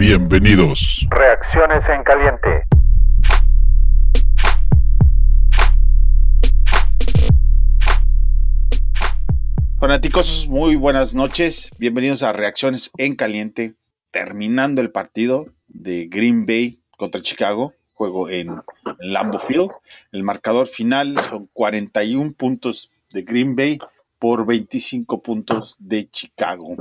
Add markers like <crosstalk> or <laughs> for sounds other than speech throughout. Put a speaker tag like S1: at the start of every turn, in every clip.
S1: Bienvenidos.
S2: Reacciones en caliente.
S3: Fanáticos, muy buenas noches. Bienvenidos a Reacciones en Caliente. Terminando el partido de Green Bay contra Chicago, juego en Lambeau Field. El marcador final son 41 puntos de Green Bay por 25 puntos de Chicago.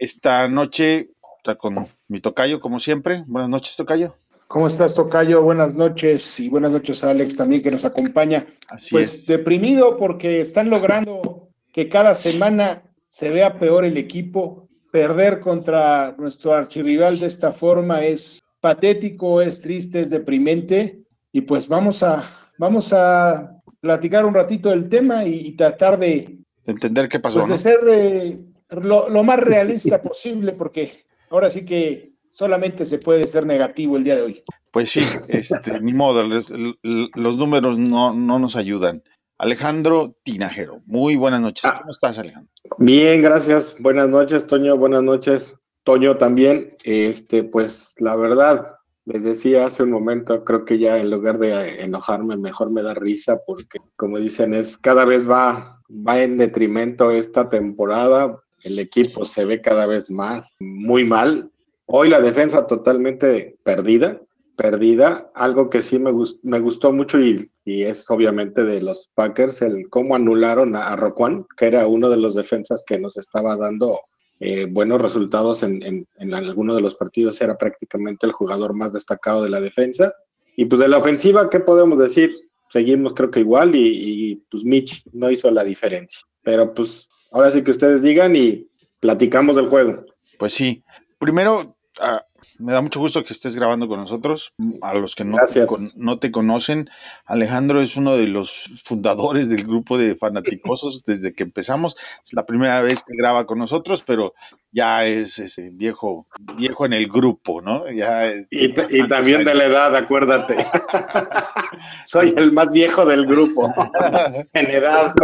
S3: Esta noche está con mi tocayo, como siempre. Buenas noches, tocayo.
S4: ¿Cómo estás, Tocayo? Buenas noches y buenas noches a Alex también que nos acompaña.
S3: Así
S4: pues
S3: es.
S4: deprimido porque están logrando que cada semana se vea peor el equipo. Perder contra nuestro archirrival de esta forma es patético, es triste, es deprimente. Y pues vamos a, vamos a platicar un ratito del tema y, y tratar de,
S3: De entender qué pasó,
S4: pues,
S3: ¿no?
S4: de ser eh, lo, lo más realista <laughs> posible, porque ahora sí que solamente se puede ser negativo el día de hoy.
S3: Pues sí, este, ni modo, los, los números no, no nos ayudan. Alejandro Tinajero, muy buenas noches.
S5: Ah.
S3: ¿Cómo estás, Alejandro?
S5: Bien, gracias. Buenas noches, Toño. Buenas noches, Toño también. Este, pues la verdad, les decía hace un momento, creo que ya en lugar de enojarme, mejor me da risa porque, como dicen, es cada vez va, va en detrimento esta temporada. El equipo se ve cada vez más muy mal. Hoy la defensa totalmente perdida, perdida. Algo que sí me, gus- me gustó mucho y, y es obviamente de los Packers, el cómo anularon a, a Roquan, que era uno de los defensas que nos estaba dando eh, buenos resultados en, en, en alguno de los partidos, era prácticamente el jugador más destacado de la defensa. Y pues de la ofensiva, ¿qué podemos decir? Seguimos creo que igual y, y pues Mitch no hizo la diferencia. Pero pues ahora sí que ustedes digan y platicamos del juego.
S3: Pues sí. Primero, ah, me da mucho gusto que estés grabando con nosotros. A los que no te, no te conocen, Alejandro es uno de los fundadores del grupo de fanaticosos <laughs> desde que empezamos. Es la primera vez que graba con nosotros, pero ya es este, viejo, viejo en el grupo, ¿no? Ya es-
S5: Y, también de la edad, acuérdate. <laughs> Soy el más viejo del grupo, <laughs> en edad.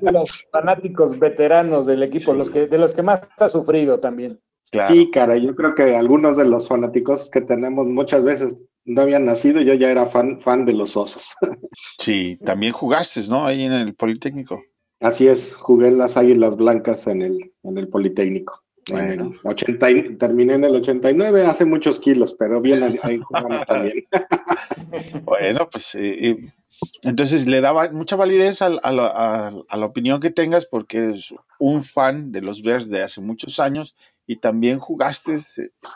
S4: Los fanáticos veteranos del equipo,
S3: Sí.
S4: los que, de los que más ha sufrido también.
S3: Claro.
S5: Sí, cara, yo creo que algunos de los fanáticos que tenemos muchas veces no habían nacido, yo ya era fan, fan de los osos. <laughs>
S3: Sí, también jugaste, ¿no? Ahí en el Politécnico.
S5: Así es, jugué en las Águilas Blancas en el, en el Politécnico. En
S3: Bueno.
S5: el 80 y- terminé en el 89, hace muchos kilos, pero bien, ahí- jugamos también. <laughs> <laughs>
S3: Bueno, pues eh, eh, entonces le daba mucha validez al- a, la, a- a la opinión que tengas porque es un fan de los Bears de hace muchos años y también jugaste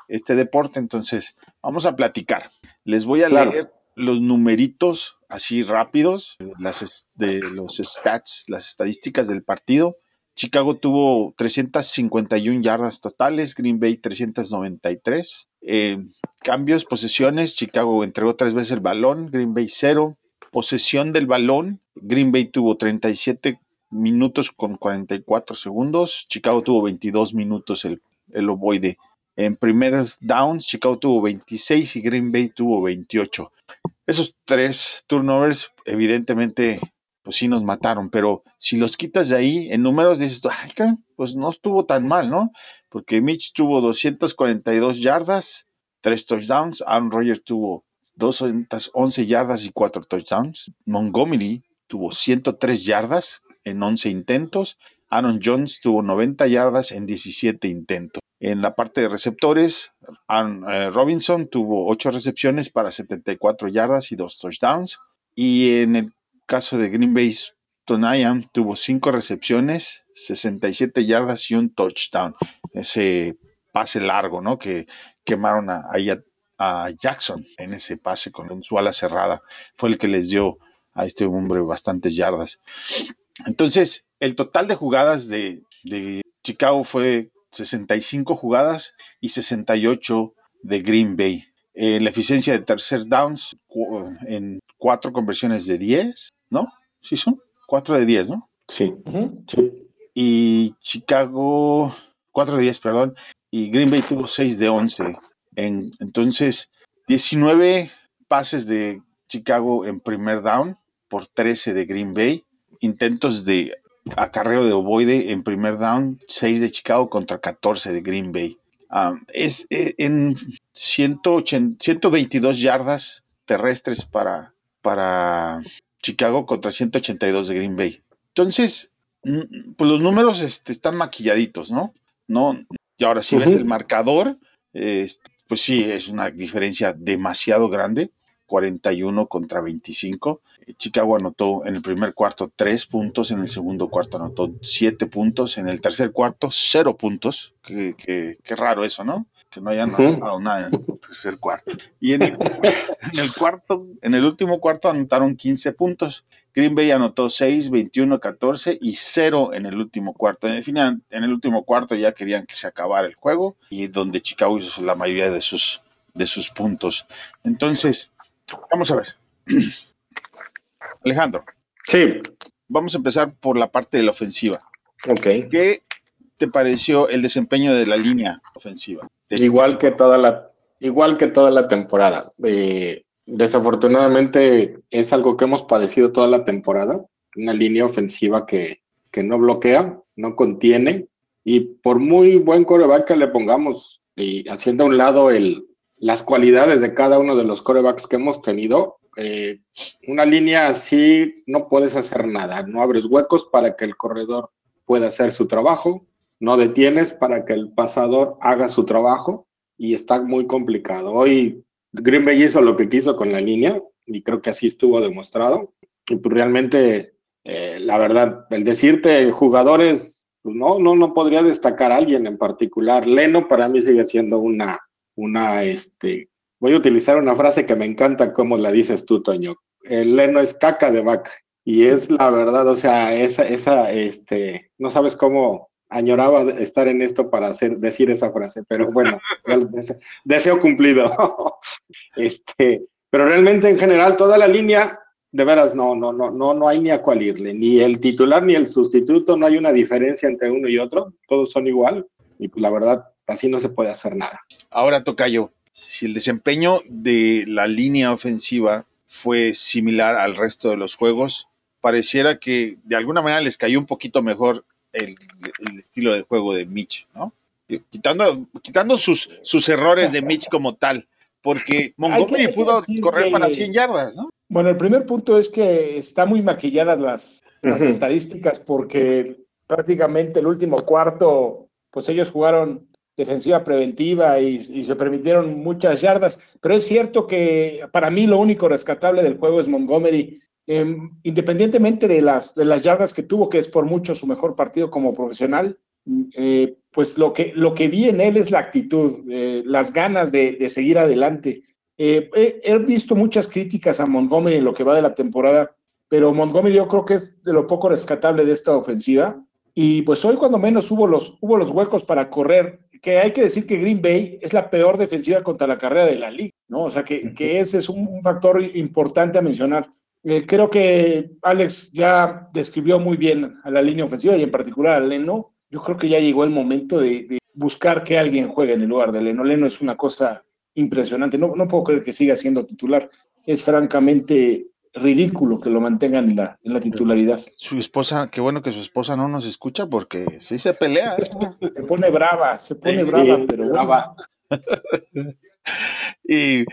S3: este deporte, entonces vamos a platicar. Les voy a
S5: Claro.
S3: leer los numeritos así rápidos, las, de los stats, las estadísticas del partido. Chicago tuvo 351 yardas totales, Green Bay 393. Eh, cambios, posesiones, Chicago entregó tres veces el balón, Green Bay cero. Posesión del balón, Green Bay tuvo 37 minutos con 44 segundos, Chicago tuvo 22 minutos el, el ovoide. En primeros downs, Chicago tuvo 26 y Green Bay tuvo 28. Esos tres turnovers, evidentemente, pues sí nos mataron, pero si los quitas de ahí, en números dices, "Ay, pues no estuvo tan mal, ¿no? Porque Mitch tuvo 242 yardas, tres touchdowns, Aaron Rodgers tuvo 211 yardas y cuatro touchdowns, Montgomery tuvo 103 yardas en 11 intentos, Aaron Jones tuvo 90 yardas en 17 intentos. En la parte de receptores, Aaron, eh, Robinson tuvo 8 recepciones para 74 yardas y 2 touchdowns. Y en el caso de Green Bay, Tonayan tuvo 5 recepciones, 67 yardas y un touchdown. Ese pase largo, ¿no? Que quemaron a, a Jackson en ese pase con su ala cerrada. Fue el que les dio a este hombre bastantes yardas. Entonces, el total de jugadas de, de Chicago fue 65 jugadas y 68 de Green Bay. Eh, la eficiencia de tercer downs en cuatro conversiones de 10, ¿no? Sí son cuatro de 10, ¿no?
S5: Sí, sí.
S3: Y Chicago, 4 de 10, perdón, y Green Bay tuvo 6 de 11. En- entonces, 19 pases de Chicago en primer down por 13 de Green Bay. Intentos de acarreo de ovoide en primer down, 6 de Chicago contra 14 de Green Bay. Ah, es eh, en 180 122 yardas terrestres para, para Chicago contra 182 de Green Bay. Entonces, pues los números este, están maquilladitos, ¿no? No, y ahora si ves el marcador, este, pues sí, es una diferencia demasiado grande, 41 contra 25. Chicago anotó en el primer cuarto 3 puntos, en el segundo cuarto anotó 7 puntos, en el tercer cuarto 0 puntos. Qué, qué- qué raro eso, ¿no? Que no hayan anotado nada en el tercer cuarto. Y en el, <laughs> en el cuarto, en el último cuarto anotaron 15 puntos. Green Bay anotó 6, 21, 14 y 0 en el último cuarto. En, fin, en el último cuarto ya querían que se acabara el juego y donde Chicago hizo la mayoría de sus, de sus puntos. Entonces, vamos a ver. <clears throat> Alejandro,
S5: Sí,
S3: vamos a empezar por la parte de la ofensiva.
S5: ok.
S3: ¿Qué te pareció el desempeño de la línea ofensiva?
S5: Igual que toda la, igual que toda la temporada. Eh, desafortunadamente es algo que hemos padecido toda la temporada. Una línea ofensiva que, que no bloquea, no contiene. Y por muy buen coreback que le pongamos, y haciendo a un lado el, las cualidades de cada uno de los corebacks que hemos tenido, eh, una línea así no puedes hacer nada. No abres huecos para que el corredor pueda hacer su trabajo no detienes para que el pasador haga su trabajo y está muy complicado. Hoy Green Bay hizo lo que quiso con la línea y creo que así estuvo demostrado. Y pues realmente, eh, la verdad, el decirte jugadores, pues no, no, no podría destacar a alguien en particular. Leno para mí sigue siendo una, una, este, voy a utilizar una frase que me encanta como la dices tú, Toño. El Leno es caca de vaca. Y es la verdad, o sea, esa, esa, este, no sabes cómo añoraba estar en esto para hacer, decir esa frase, pero bueno, <laughs> deseo cumplido. <laughs> este, pero realmente en general toda la línea, de veras, no, no, no, no, no hay ni a cuál irle, ni el titular ni el sustituto, no hay una diferencia entre uno y otro, todos son igual, y pues la verdad, así no se puede hacer nada.
S3: Ahora toca yo. Si el desempeño de la línea ofensiva fue similar al resto de los juegos, pareciera que de alguna manera les cayó un poquito mejor el, el estilo de juego de Mitch, ¿no? Quitando, quitando sus, sus errores de Mitch como tal, porque Montgomery pudo
S4: decir
S3: correr
S4: que-
S3: para 100 yardas, ¿no?
S4: Bueno, el primer punto es que está muy maquilladas las, las estadísticas porque prácticamente el último cuarto, pues ellos jugaron defensiva preventiva y, y se permitieron muchas yardas, pero es cierto que para mí lo único rescatable del juego es Montgomery, eh, independientemente de las, de las yardas que tuvo, que es por mucho su mejor partido como profesional, eh, pues lo que, lo que vi en él es la actitud, eh, las ganas de, de seguir adelante. Eh, he, he visto muchas críticas a Montgomery en lo que va de la temporada, pero Montgomery yo creo que es de lo poco rescatable de esta ofensiva. Y pues hoy cuando menos hubo los, hubo los huecos para correr, que hay que decir que Green Bay es la peor defensiva contra la carrera de la liga, ¿no? O sea que, que ese es un, un factor importante a mencionar. Eh, creo que Alex ya describió muy bien a la línea ofensiva y en particular a Leno. Yo creo que ya llegó el momento de, de buscar que alguien juegue en el lugar de Leno. Leno es una cosa impresionante. No, no puedo creer que siga siendo titular. Es francamente ridículo que lo mantengan en la, en la titularidad.
S3: Su esposa, qué bueno que su esposa no nos escucha porque sí se pelea. ¿eh?
S4: Se pone brava, se pone
S5: Sí,
S4: brava, pero bueno.
S5: brava. <laughs>
S3: Y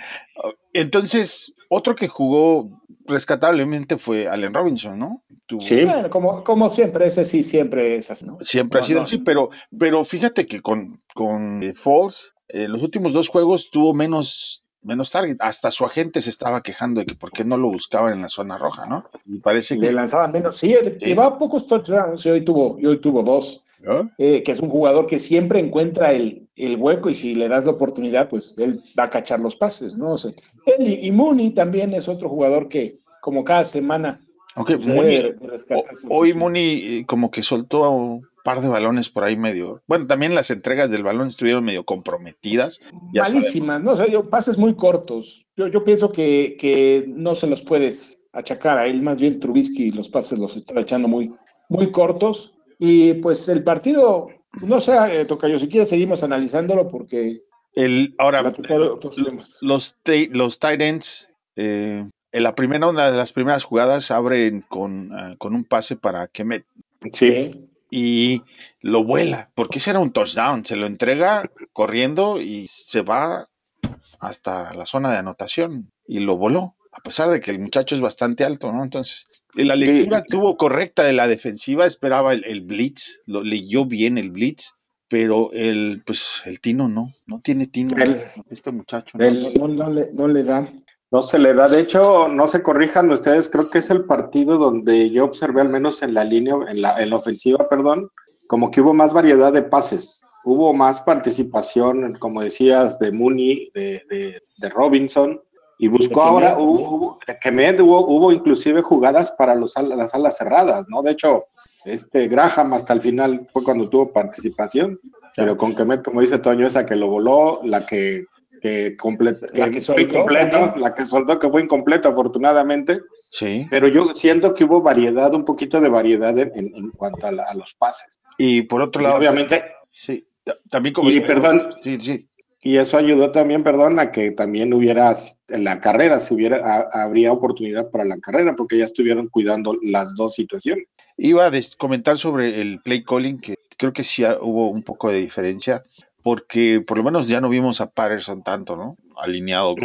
S3: entonces, otro que jugó rescatablemente fue Allen Robinson, ¿no? Tuvo-
S5: Sí.
S4: Bueno, como, como siempre, ese sí siempre es así, ¿no?
S3: Siempre ha sido
S4: no.
S3: así, pero, pero fíjate que con, con eh, Foles, eh, los últimos dos juegos tuvo menos, menos target. Hasta su agente se estaba quejando de que por qué no lo buscaban en la zona roja, ¿no? Y parece
S4: Le
S3: que.
S4: lanzaban menos. Sí, él
S3: Sí.
S4: llevaba pocos touchdowns y hoy tuvo, y hoy tuvo dos.
S3: ¿no?
S4: eh, que es un jugador que siempre encuentra el, el hueco y si le das la oportunidad, pues él va a cachar los pases, ¿no? O sea, él y, y Mooney también es otro jugador que, como cada semana,
S3: Aunque
S4: se
S3: Mooney- hoy. Mooney eh, como que soltó un par de balones por ahí medio. Bueno, también las entregas del balón estuvieron medio comprometidas.
S4: malísimas, ¿no? O sea, yo, pases muy cortos. Yo, yo pienso que, que no se los puedes achacar a él, más bien Trubisky los pases los está echando muy, muy cortos. Y pues el partido, no sé, eh, Tocayo, si quieres seguimos analizándolo porque
S3: El, ahora,
S4: platicar otros temas.
S3: los, los tight ends, eh, en la primera, una de las primeras jugadas abren con, ah, con un pase para Kemet.
S5: Sí.
S3: Y lo vuela, porque ese era un touchdown, se lo entrega corriendo y se va hasta la zona de anotación y lo voló, a pesar de que el muchacho es bastante alto, ¿no? Entonces, la lectura tuvo correcta de la defensiva, esperaba el, blitz, lo leyó bien el blitz, pero el pues el Tino no, no tiene Tino este muchacho.
S4: No, no, le, no le da.
S5: No se le da, de hecho, no se corrijan ustedes, creo que es el partido donde yo observé, al menos en la línea, en la, en la ofensiva, perdón, como que hubo más variedad de pases, hubo más participación, como decías, de Mooney, de, de, Robinson, y buscó ahora, hubo, hubo, hubo, inclusive jugadas para los, las alas cerradas, ¿no? De hecho, este Graham hasta el final fue cuando tuvo participación, pero con Kemet, como dice Toño, esa que lo voló, la que que, la que, fue incompleto, la que soltó que fue incompleta afortunadamente.
S3: Sí.
S5: Pero yo siento que hubo variedad, un poquito de variedad en, en, cuanto a, los pases.
S3: Y por otro lado,
S5: obviamente.
S3: Sí, también como.
S5: Y perdón.
S3: Sí, sí.
S5: Y eso ayudó también, perdón, a que también hubiera en la carrera, si hubiera, habría oportunidad para la carrera, porque ya estuvieron cuidando las dos situaciones.
S3: Iba a comentar sobre el play calling, que creo que sí hubo un poco de diferencia porque por lo menos ya no vimos a Patterson tanto, ¿no? Alineado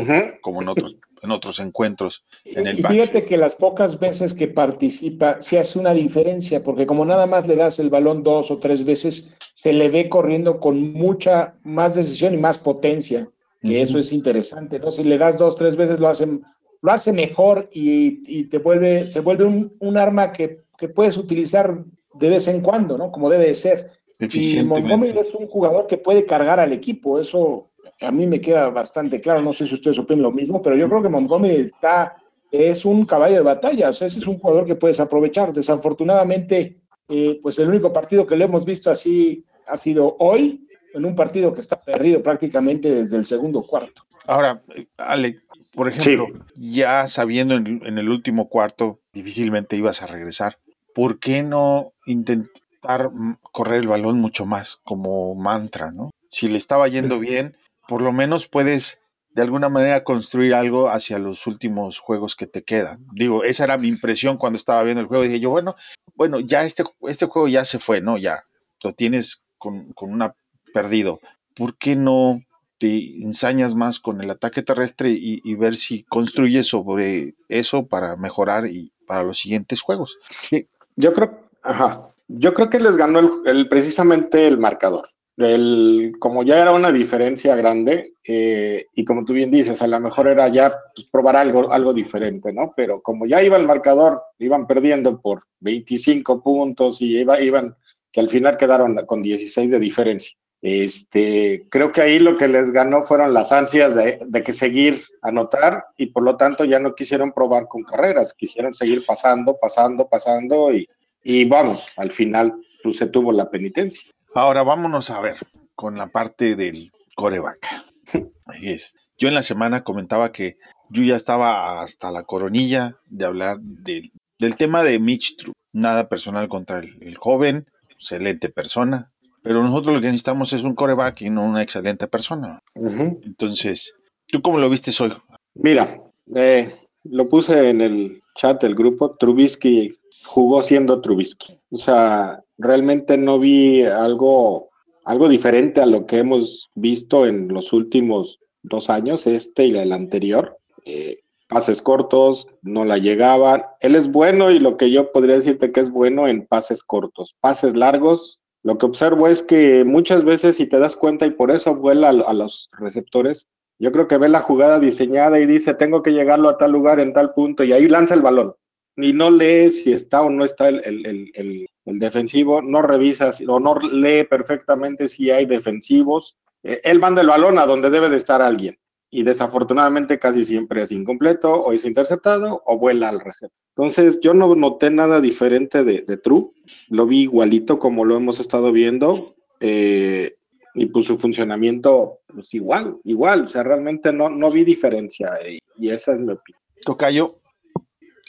S3: como, en otros en otros encuentros en el
S4: y fíjate que las pocas veces que participa sí hace una diferencia, porque como nada más le das el balón dos o tres veces, se le ve corriendo con mucha más decisión y más potencia, que eso es interesante. Entonces, si le das dos, tres veces, lo hace, lo hace mejor y, te vuelve, se vuelve un, un arma que, que, puedes utilizar de vez en cuando, ¿no? Como debe de ser. Y Montgomery es un jugador que puede cargar al equipo, eso a mí me queda bastante claro, no sé si ustedes opinan lo mismo, pero yo creo que Montgomery está, es un caballo de batalla, o sea, ese es un jugador que puedes aprovechar. Desafortunadamente, eh, pues el único partido que le hemos visto así ha sido hoy, en un partido que está perdido prácticamente desde el segundo cuarto.
S3: Ahora, Alex, por ejemplo, ya sabiendo en, en, el último cuarto difícilmente ibas a regresar, ¿por qué no intentar correr el balón mucho más como mantra, ¿no? Si le estaba yendo bien, por lo menos puedes de alguna manera construir algo hacia los últimos juegos que te quedan. Digo, esa era mi impresión cuando estaba viendo el juego. Dije yo, bueno, bueno, ya este, este juego ya se fue, ¿no? Ya lo tienes con, con una perdido. ¿Por qué no te ensañas más con el ataque terrestre y, y, ver si construyes sobre eso para mejorar y para los siguientes juegos?
S5: Yo creo, ajá, yo creo que les ganó el, precisamente el marcador. El, como ya era una diferencia grande, eh, y como tú bien dices, a lo mejor era ya pues, probar algo, algo diferente, ¿no? Pero como ya iba el marcador, iban perdiendo por 25 puntos y iba, iban, que al final quedaron con 16 de diferencia. Este, creo que ahí lo que les ganó fueron las ansias de, de, que seguir anotar y por lo tanto ya no quisieron probar con carreras, quisieron seguir pasando, pasando, pasando y, y vamos, al final pues, se tuvo la penitencia.
S3: Ahora vámonos a ver con la parte del coreback. <laughs> yo en la semana comentaba que yo ya estaba hasta la coronilla de hablar del tema de Mitch True. Nada personal contra el, joven, excelente persona, pero nosotros lo que necesitamos es un coreback y no una excelente persona. Entonces, ¿tú cómo lo viste hoy?
S5: Mira, eh, lo puse en el chat del grupo. Trubisky jugó siendo Trubisky. O sea, realmente no vi algo, algo diferente a lo que hemos visto en los últimos dos años, este y el anterior. Eh, pases cortos, no la llegaban. Él es bueno y lo que yo podría decirte que es bueno en pases cortos. Pases largos, lo que observo es que muchas veces, si te das cuenta, y por eso vuela a, los receptores, yo creo que ve la jugada diseñada y dice, tengo que llegarlo a tal lugar en tal punto, y ahí lanza el balón y no lee si está o no está el, defensivo, no revisa o no lee perfectamente si hay defensivos. Eh, él manda el balón a donde debe de estar alguien y desafortunadamente casi siempre es incompleto o es interceptado o vuela al receptor. Entonces yo no noté nada diferente de, True, lo vi igualito como lo hemos estado viendo eh, y pues su funcionamiento pues igual, igual, o sea, realmente no, no vi diferencia y, y esa es mi opinión.
S3: Tocayo,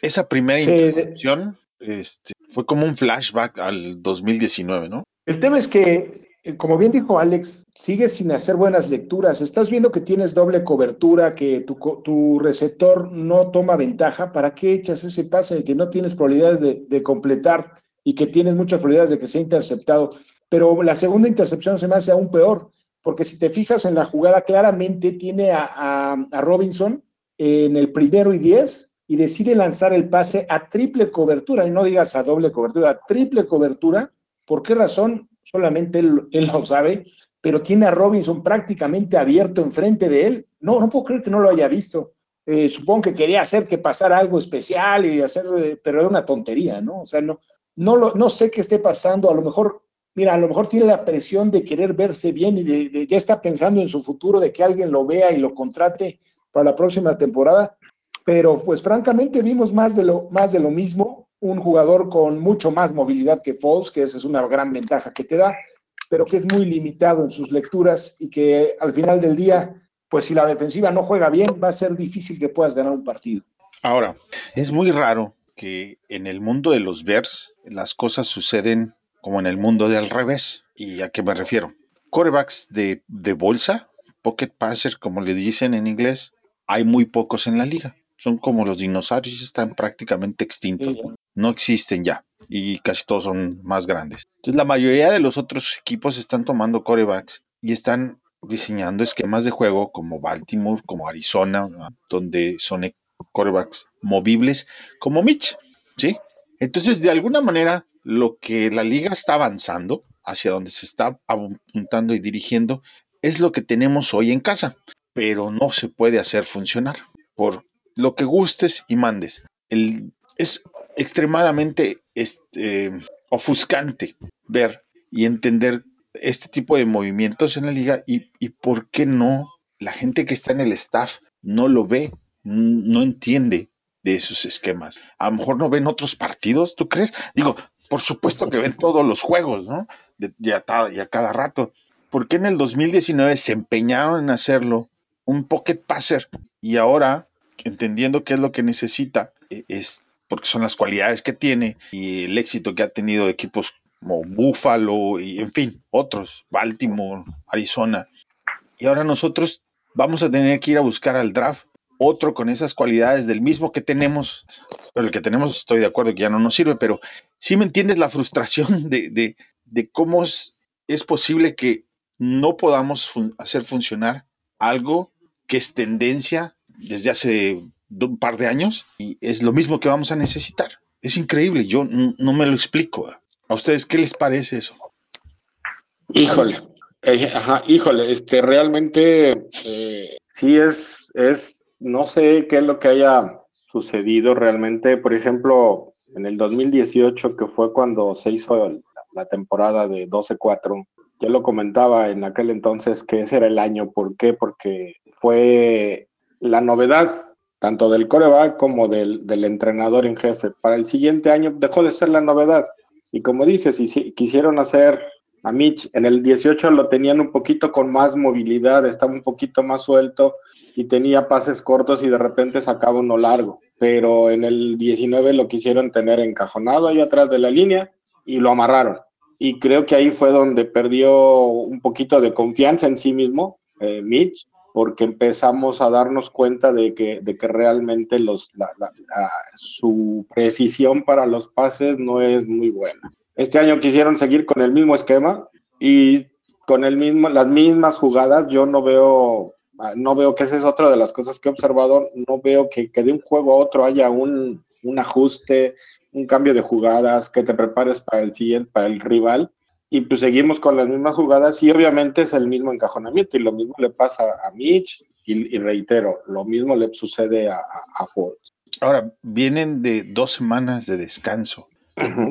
S3: esa primera intercepción este, fue como un flashback al 2019, ¿no?
S4: El tema es que, eh, como bien dijo Alex, sigues sin hacer buenas lecturas. Estás viendo que tienes doble cobertura, que tu, tu receptor no toma ventaja. ¿Para qué echas ese pase que no tienes probabilidades de, completar? y que tienes muchas probabilidades de que sea interceptado. Pero la segunda intercepción se me hace aún peor, porque si te fijas en la jugada, claramente tiene a, a Robinson en el primero y diez y decide lanzar el pase a triple cobertura, y no digas a doble cobertura, a triple cobertura. ¿Por qué razón? Solamente él, lo sabe, pero tiene a Robinson prácticamente abierto enfrente de él. No, no puedo creer que no lo haya visto. Eh, supongo que quería hacer que pasara algo especial y hacer, pero era una tontería, ¿no? O sea, no, no, lo, no sé qué esté pasando. A lo mejor, mira, a lo mejor tiene la presión de querer verse bien y de, ya está pensando en su futuro, de que alguien lo vea y lo contrate para la próxima temporada pero pues francamente vimos más de lo, más de lo mismo, un jugador con mucho más movilidad que Foles, que esa es una gran ventaja que te da, pero que es muy limitado en sus lecturas y que al final del día, pues si la defensiva no juega bien, va a ser difícil que puedas ganar un partido.
S3: Ahora, es muy raro que en el mundo de los Bears las cosas suceden como en el mundo de al revés. ¿Y a qué me refiero? Corebacks de, de bolsa, pocket passer, como le dicen en inglés, hay muy pocos en la liga son como los dinosaurios, están prácticamente extintos. No existen ya y casi todos son más grandes. Entonces la mayoría de los otros equipos están tomando corebacks y están diseñando esquemas de juego como Baltimore, como Arizona, donde son corebacks movibles como Mitch, ¿sí? Entonces, de alguna manera, lo que la liga está avanzando, hacia donde se está apuntando y dirigiendo, es lo que tenemos hoy en casa, pero no se puede hacer funcionar por lo que gustes y mandes. Es extremadamente este, ofuscante ver y entender este tipo de movimientos en la liga y, por qué no la gente que está en el staff no lo ve, no entiende de esos esquemas. A lo mejor no ven otros partidos, ¿tú crees? Digo, por supuesto que ven todos los juegos, ¿no? De, y a cada rato. ¿Por qué en el 2019 se empeñaron en hacerlo un pocket passer y ahora entendiendo qué es lo que necesita, e, es porque son las cualidades que tiene y el éxito que ha tenido equipos como Buffalo y en fin, otros, Baltimore, Arizona. Y ahora nosotros vamos a tener que ir a buscar al draft otro con esas cualidades del mismo que tenemos, pero el que tenemos estoy de acuerdo que ya no nos sirve, pero sí me entiendes la frustración de, de, cómo es, es, posible que no podamos hacer funcionar algo que es tendencia desde hace un par de años y es lo mismo que vamos a necesitar. Es increíble, yo no me lo explico. ¿A ustedes qué les parece eso?
S5: Híjole, eh, ajá, híjole, este realmente eh, sí es, es, no sé qué es lo que haya sucedido realmente. Por ejemplo, en el 2018, que fue cuando se hizo la temporada de 12-4, yo lo comentaba en aquel entonces que ese era el año. ¿Por qué? Porque fue la novedad tanto del coreback como del, entrenador en jefe. Para el siguiente año dejó de ser la novedad. Y como dices, si quisieron hacer a Mitch, en el 18 lo tenían un poquito con más movilidad, estaba un poquito más suelto y tenía pases cortos y de repente sacaba uno largo. Pero en el 19 lo quisieron tener encajonado ahí atrás de la línea y lo amarraron. Y creo que ahí fue donde perdió un poquito de confianza en sí mismo, eh, Mitch, porque empezamos a darnos cuenta de que, de que realmente los, su precisión para los pases no es muy buena. Este año quisieron seguir con el mismo esquema y con el mismo, las mismas jugadas. Yo no veo, no veo que esa es otra de las cosas que he observado. No veo que, que de un juego a otro haya un, un ajuste, un cambio de jugadas, que te prepares para el siguiente, para el rival y pues seguimos con las mismas jugadas y obviamente es el mismo encajonamiento y lo mismo le pasa a Mitch y, reitero, lo mismo le sucede a, a, Ford.
S3: Ahora, vienen de dos semanas de descanso,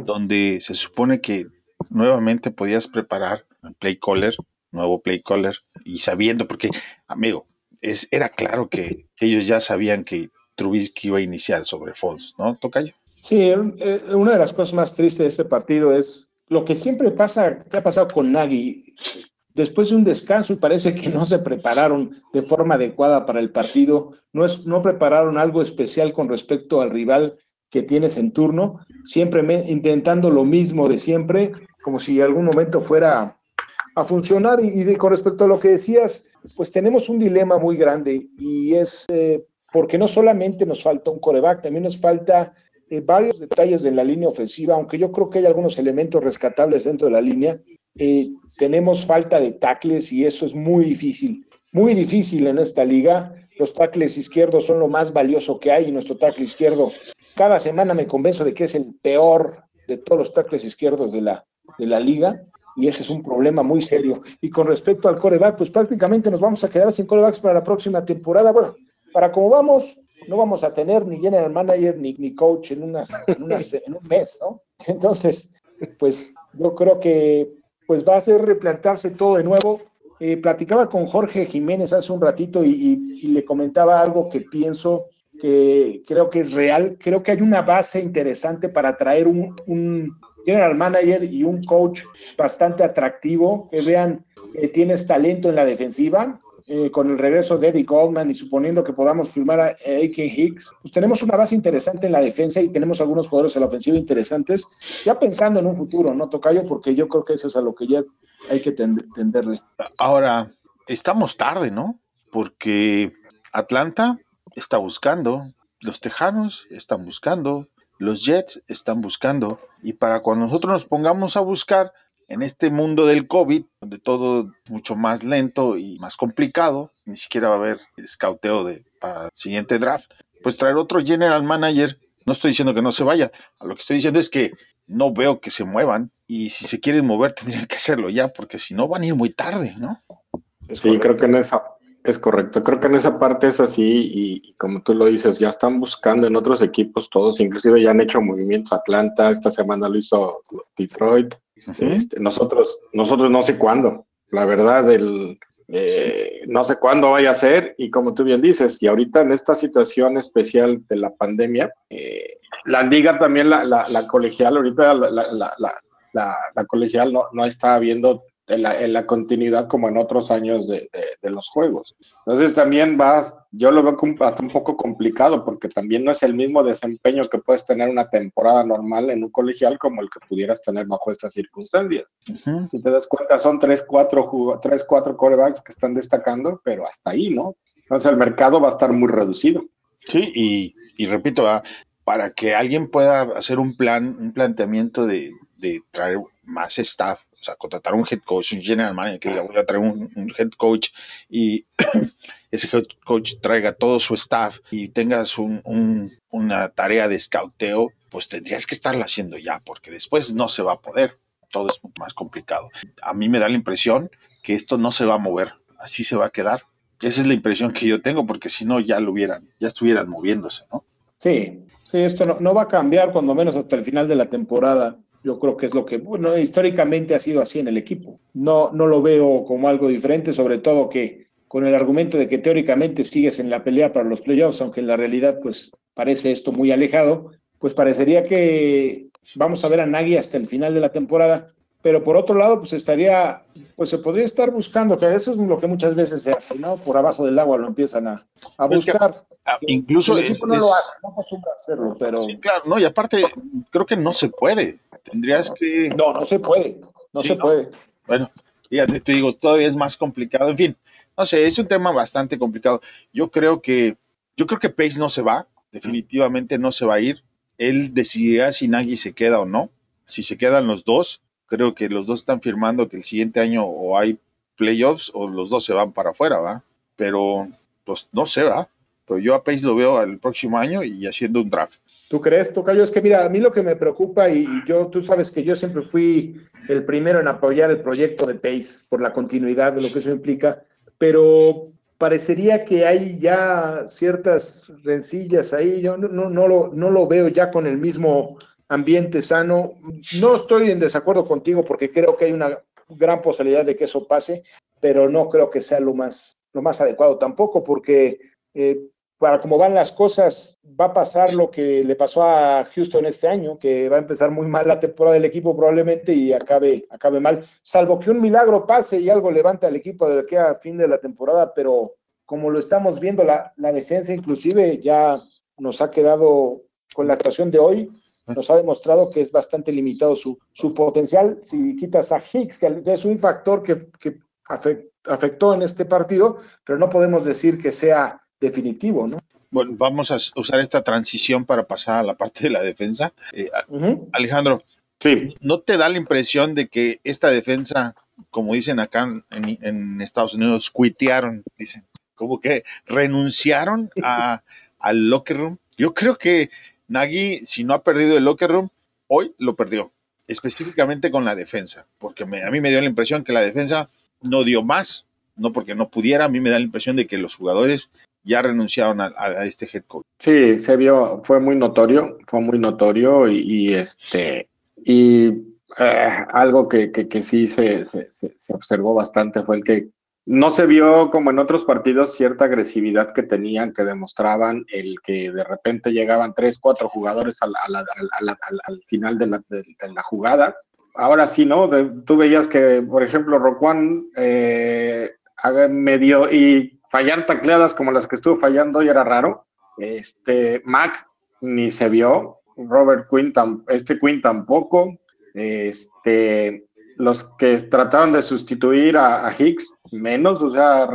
S3: donde se supone que nuevamente podías preparar el play caller, nuevo play caller, y sabiendo, porque, amigo, es, era claro que ellos ya sabían que Trubisky iba a iniciar sobre Foles, ¿no, Tocayo?
S4: Sí, eh, una de las cosas más tristes de este partido es lo que siempre pasa, ¿qué ha pasado con Nagy? Después de un descanso y parece que no se prepararon de forma adecuada para el partido, no, es, no prepararon algo especial con respecto al rival que tienes en turno, siempre intentando lo mismo de siempre, como si algún momento fuera a funcionar. Y, con respecto a lo que decías, pues tenemos un dilema muy grande y es eh, porque no solamente nos falta un coreback, también nos falta eh, varios detalles en la línea ofensiva, aunque yo creo que hay algunos elementos rescatables dentro de la línea. Eh, tenemos falta de tackles y eso es muy difícil, muy difícil en esta liga. Los tackles izquierdos son lo más valioso que hay y nuestro tackle izquierdo cada semana me convenzo de que es el peor de todos los tackles izquierdos de la, de la liga y ese es un problema muy serio. Y con respecto al coreback, pues prácticamente nos vamos a quedar sin corebacks para la próxima temporada. Bueno, para como vamos, no vamos a tener ni general manager ni, ni coach en, unas, en, <laughs> en un mes, ¿no? Entonces, pues yo creo que pues va a ser replantarse todo de nuevo. Eh, platicaba con Jorge Jiménez hace un ratito y, y, y, le comentaba algo que pienso que creo que es real. Creo que hay una base interesante para traer un, un general manager y un coach bastante atractivo, que vean que tienes talento en la defensiva, eh, con el regreso de Eddie Goldman y suponiendo que podamos firmar a A.K. Hicks, pues tenemos una base interesante en la defensa y tenemos algunos jugadores en la ofensiva interesantes, ya pensando en un futuro, ¿no, Tocayo? Porque yo creo que eso es a lo que ya hay que tenderle.
S3: Ahora, estamos tarde, ¿no? Porque Atlanta está buscando, los Tejanos están buscando, los Jets están buscando, y para cuando nosotros nos pongamos a buscar, en este mundo del COVID, donde todo es mucho más lento y más complicado, ni siquiera va a haber escauteo de, para el siguiente draft, pues traer otro general manager, no estoy diciendo que no se vaya, a lo que estoy diciendo es que no veo que se muevan y si se quieren mover <laughs> tendrían que hacerlo ya, porque si no van a ir muy tarde, ¿no?
S5: Es sí, correcto. creo que en esa, es correcto, creo que en esa parte es así y, y, como tú lo dices, ya están buscando en otros equipos todos, inclusive ya han hecho movimientos Atlanta, esta semana lo hizo Detroit. Este, nosotros, nosotros no sé cuándo, la verdad, el, eh, sí. no sé cuándo vaya a ser. Y como tú bien dices, y ahorita en esta situación especial de la pandemia, eh, la liga también, la, la, la colegial, ahorita la, la colegial no, no, está viendo en la, en la, continuidad como en otros años de, de, de, los juegos. Entonces también vas, yo lo veo hasta un poco complicado porque también no es el mismo desempeño que puedes tener una temporada normal en un colegial como el que pudieras tener bajo estas circunstancias. Uh -huh. Si te das cuenta, son tres, cuatro, tres, cuatro corebacks que están destacando, pero hasta ahí, ¿no? Entonces el mercado va a estar muy reducido.
S3: Sí, y, y repito, para que alguien pueda hacer un plan, un planteamiento de, de traer más staff o sea, contratar un head coach, un general manager que diga, voy a traer un, head coach y <clears throat> ese head coach traiga todo su staff y tengas un, un, una tarea de escauteo, pues tendrías que estarla haciendo ya, porque después no se va a poder. Todo es más complicado. A mí me da la impresión que esto no se va a mover, así se va a quedar. Esa es la impresión que yo tengo, porque si no ya lo hubieran, ya estuvieran moviéndose, ¿no?
S4: Sí, sí, esto no va a cambiar cuando menos hasta el final de la temporada. Yo creo que es lo que, bueno, históricamente ha sido así en el equipo. No, no lo veo como algo diferente, sobre todo que con el argumento de que teóricamente sigues en la pelea para los playoffs, aunque en la realidad pues parece esto muy alejado, pues parecería que vamos a ver a Nagy hasta el final de la temporada, pero por otro lado pues estaría, pues se podría estar buscando, que eso es lo que muchas veces se hace, ¿no? Por abajo del agua lo empiezan a, a buscar.
S3: Es que, ah, incluso
S4: el
S3: es,
S4: no
S3: es,
S4: lo hace, no acostumbra hacerlo, pero...
S3: Sí, claro, no, y aparte creo que no se puede, tendrías que...
S4: No, no se puede, no sí, se ¿no? puede.
S3: Bueno, fíjate, te digo, todavía es más complicado, en fin, no sé, es un tema bastante complicado. Yo creo que, yo creo que Pace no se va, definitivamente no se va a ir, él decidirá si Nagy se queda o no, si se quedan los dos, creo que los dos están firmando que el siguiente año o hay playoffs o los dos se van para afuera, ¿va? Pero, pues no sé, ¿va? Pero yo a Pace lo veo el próximo año y haciendo un draft.
S4: ¿Tú crees, Tocayo? Es que mira, a mí lo que me preocupa y yo, tú sabes que yo siempre fui el primero en apoyar el proyecto de Pace por la continuidad de lo que eso implica, pero parecería que hay ya ciertas rencillas ahí, yo no, no, no, lo, no lo veo ya con el mismo ambiente sano. No estoy en desacuerdo contigo porque creo que hay una gran posibilidad de que eso pase, pero no creo que sea lo más, lo más adecuado tampoco porque eh, para cómo van las cosas, va a pasar lo que le pasó a Houston este año, que va a empezar muy mal la temporada del equipo probablemente y acabe, acabe mal, salvo que un milagro pase y algo levante al equipo de aquí a fin de la temporada, pero como lo estamos viendo, la, la defensa inclusive ya nos ha quedado con la actuación de hoy, nos ha demostrado que es bastante limitado su, su potencial. Si quitas a Hicks, que es un factor que, que afectó en este partido, pero no podemos decir que sea definitivo, ¿no?
S3: Bueno, vamos a usar esta transición para pasar a la parte de la defensa. Eh, Alejandro,
S5: sí.
S3: ¿no te da la impresión de que esta defensa, como dicen acá en, Estados Unidos, cuitearon, dicen, como que renunciaron a, <laughs> al locker room? Yo creo que Nagy, si no ha perdido el locker room, hoy lo perdió, específicamente con la defensa, porque a mí me dio la impresión que la defensa no dio más, no porque no pudiera, a mí me da la impresión de que los jugadores ya renunciaron a, este head coach.
S5: Sí, se vio, fue muy notorio, fue muy notorio y, este, y eh, algo que, que, sí se, se, se, observó bastante fue el que no se vio como en otros partidos cierta agresividad que tenían, que demostraban el que de repente llegaban tres, cuatro jugadores al, al final de la, de, la, jugada. Ahora sí, ¿no? tú veías que, por ejemplo, Roquan eh, medio y fallar tacleadas como las que estuvo fallando hoy era raro. Este, Mac ni se vio, Robert Quinn, este Quinn tampoco. Este, los que trataron de sustituir a, Hicks, menos, o sea,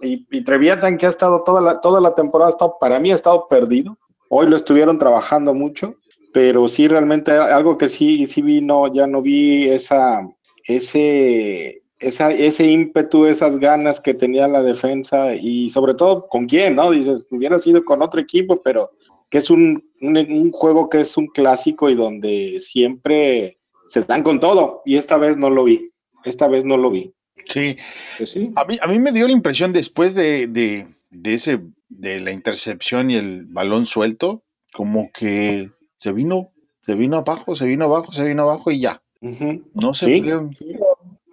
S5: y, y, Treviatan que ha estado toda la, toda la temporada, ha estado, para mí ha estado perdido. Hoy lo estuvieron trabajando mucho, pero sí realmente algo que sí, sí vi, no, ya no vi esa, ese, esa, ese ímpetu, esas ganas que tenía la defensa y sobre todo con quién, ¿no? Dices, hubiera sido con otro equipo, pero que es un, un, juego que es un clásico y donde siempre se dan con todo y esta vez no lo vi, esta vez no lo vi.
S3: Sí, pues sí. A, mí, a mí me dio la impresión después de, de, de ese, de la intercepción y el balón suelto, como que se vino, se vino abajo, se vino abajo, se vino abajo y ya. No se pudieron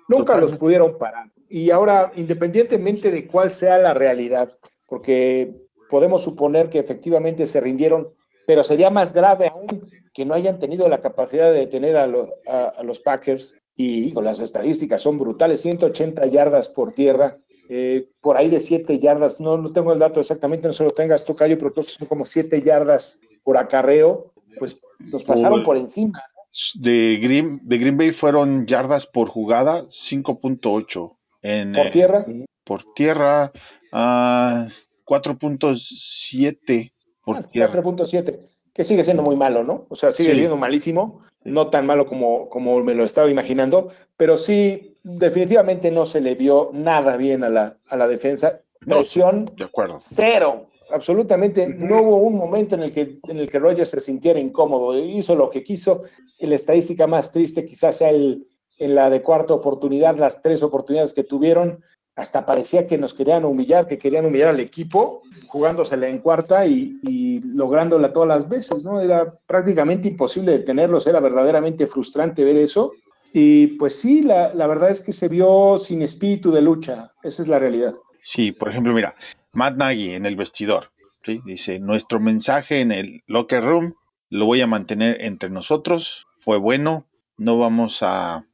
S4: Nunca los pudieron parar. Y ahora, independientemente de cuál sea la realidad, porque podemos suponer que efectivamente se rindieron, pero sería más grave aún que no hayan tenido la capacidad de detener a, los Packers. Y con las estadísticas son brutales, 180 yardas por tierra, eh, por ahí de 7 yardas, no, no tengo el dato exactamente, no se lo tengas tú, Cayo, pero creo que son como 7 yardas por acarreo, pues nos pasaron por encima
S3: de Green, de Green Bay fueron yardas por jugada, 5.8.
S4: ¿Por tierra?
S3: por tierra, 4.7 por ah, tierra.
S4: 4.7, que sigue siendo muy malo, ¿no? O sea, sigue siendo malísimo, no tan malo como, como me lo estaba imaginando, pero sí, definitivamente no se le vio nada bien a la, a la defensa. Presión,
S3: de acuerdo.
S4: cero absolutamente no hubo un momento en el que en el que Rogers se sintiera incómodo, hizo lo que quiso. La estadística más triste quizás sea el, en la de cuarta oportunidad, las tres oportunidades que tuvieron, hasta parecía que nos querían humillar, que querían humillar al equipo, jugándosela en cuarta y, y lográndola todas las veces, ¿no? Era prácticamente imposible detenerlos, era verdaderamente frustrante ver eso. Y pues sí, la, la verdad es que se vio sin espíritu de lucha, esa es la realidad.
S3: Sí, por ejemplo, mira, Matt Nagy en el vestidor. Dice, nuestro mensaje en el locker room lo voy a mantener entre nosotros. Fue bueno, no vamos a,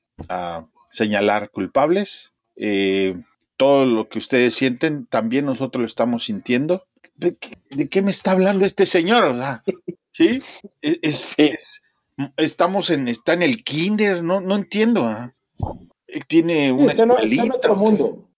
S3: señalar culpables. Eh, todo lo que ustedes sienten, también nosotros lo estamos sintiendo. ¿De qué, me está hablando este señor? ¿sí? Es, estamos en, está en el kinder, no, no entiendo. ¿ah? Tiene una
S4: está, en otro mundo.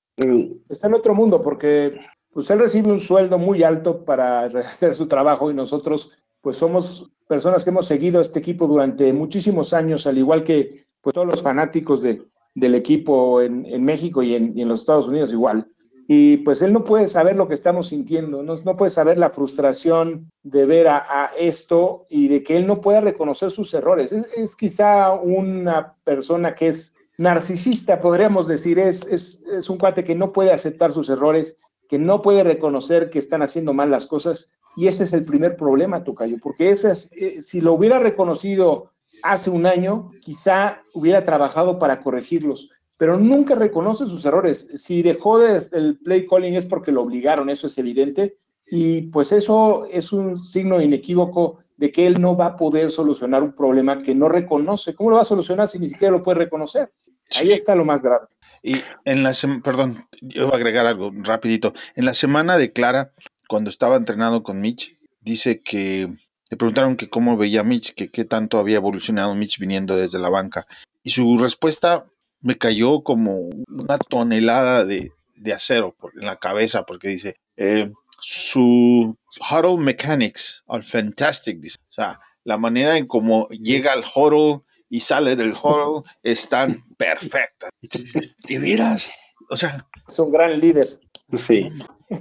S4: Está en otro mundo porque pues él recibe un sueldo muy alto para hacer su trabajo y nosotros pues somos personas que hemos seguido este equipo durante muchísimos años, al igual que pues todos los fanáticos de, del equipo en, en México y en, los Estados Unidos igual. Y pues él no puede saber lo que estamos sintiendo, no, no puede saber la frustración de ver a, esto y de que él no pueda reconocer sus errores. Es, es quizá una persona que es narcisista, podríamos decir, es, es, es un cuate que no puede aceptar sus errores que no puede reconocer que están haciendo mal las cosas. Y ese es el primer problema, Tocayo, porque esas, eh, si lo hubiera reconocido hace un año, quizá hubiera trabajado para corregirlos, pero nunca reconoce sus errores. Si dejó de, el play calling es porque lo obligaron, eso es evidente, y pues eso es un signo inequívoco de que él no va a poder solucionar un problema que no reconoce. ¿Cómo lo va a solucionar si ni siquiera lo puede reconocer? Ahí está lo más grave.
S3: Y en la semana, perdón, yo voy a agregar algo rapidito. En la semana de Clara, cuando estaba entrenado con Mitch, dice que le preguntaron que cómo veía Mitch, que qué tanto había evolucionado Mitch viniendo desde la banca. Y su respuesta me cayó como una tonelada de, acero en la cabeza, porque dice, eh, su, huddle mechanics are fantastic. O sea, la manera en cómo llega al huddle y sale del <laughs> huddle están perfectas. Y tú dices, ¿de veras? O sea,
S4: Es un gran líder.
S5: Sí. <laughs>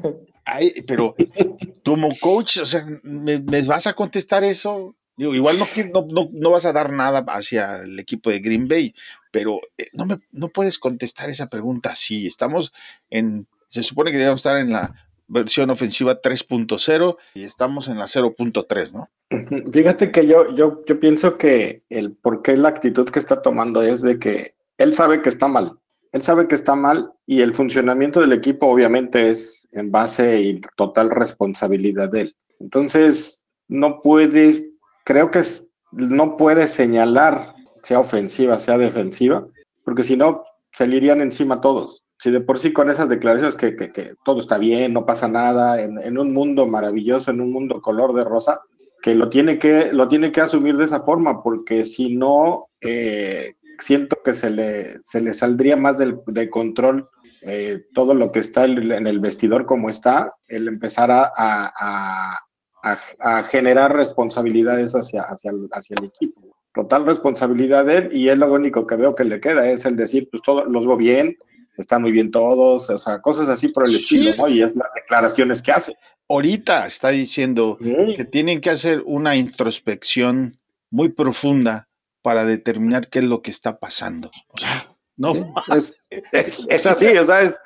S3: ay, pero como coach, o sea, ¿me, me vas a contestar eso? Digo, igual no, no, no vas a dar nada hacia el equipo de Green Bay, pero eh, no, me, no puedes contestar esa pregunta así. Estamos en, se supone que debemos estar en la versión ofensiva 3.0 y estamos en la 0.3, ¿no?
S5: Fíjate que yo, yo, yo pienso que el por qué la actitud que está tomando es de que él sabe que está mal. Él sabe que está mal y el funcionamiento del equipo obviamente es en base y total responsabilidad de él. Entonces, no puede, creo que es- no puede señalar, sea ofensiva, sea defensiva, porque si no, se le irían encima todos. Si de por sí con esas declaraciones que, que- todo está bien, no pasa nada, en, en un mundo maravilloso, en un mundo color de rosa, que lo tiene que, lo tiene que asumir de esa forma, porque si no, eh, siento que se le, se le saldría más del, de control eh, todo lo que está en el vestidor como está, el empezar a, a- a- generar responsabilidades hacia, hacia, el, hacia el equipo. Total responsabilidad de él y es lo único que veo que le queda, es el decir, pues todos los veo bien, están muy bien todos, o sea, cosas así por el
S3: Sí.
S5: estilo, ¿no? Y es las declaraciones que hace.
S3: Ahorita está diciendo que tienen que hacer una introspección muy profunda para determinar qué es lo que está pasando. O sea, no,
S5: Es, es, es así, o sea, es-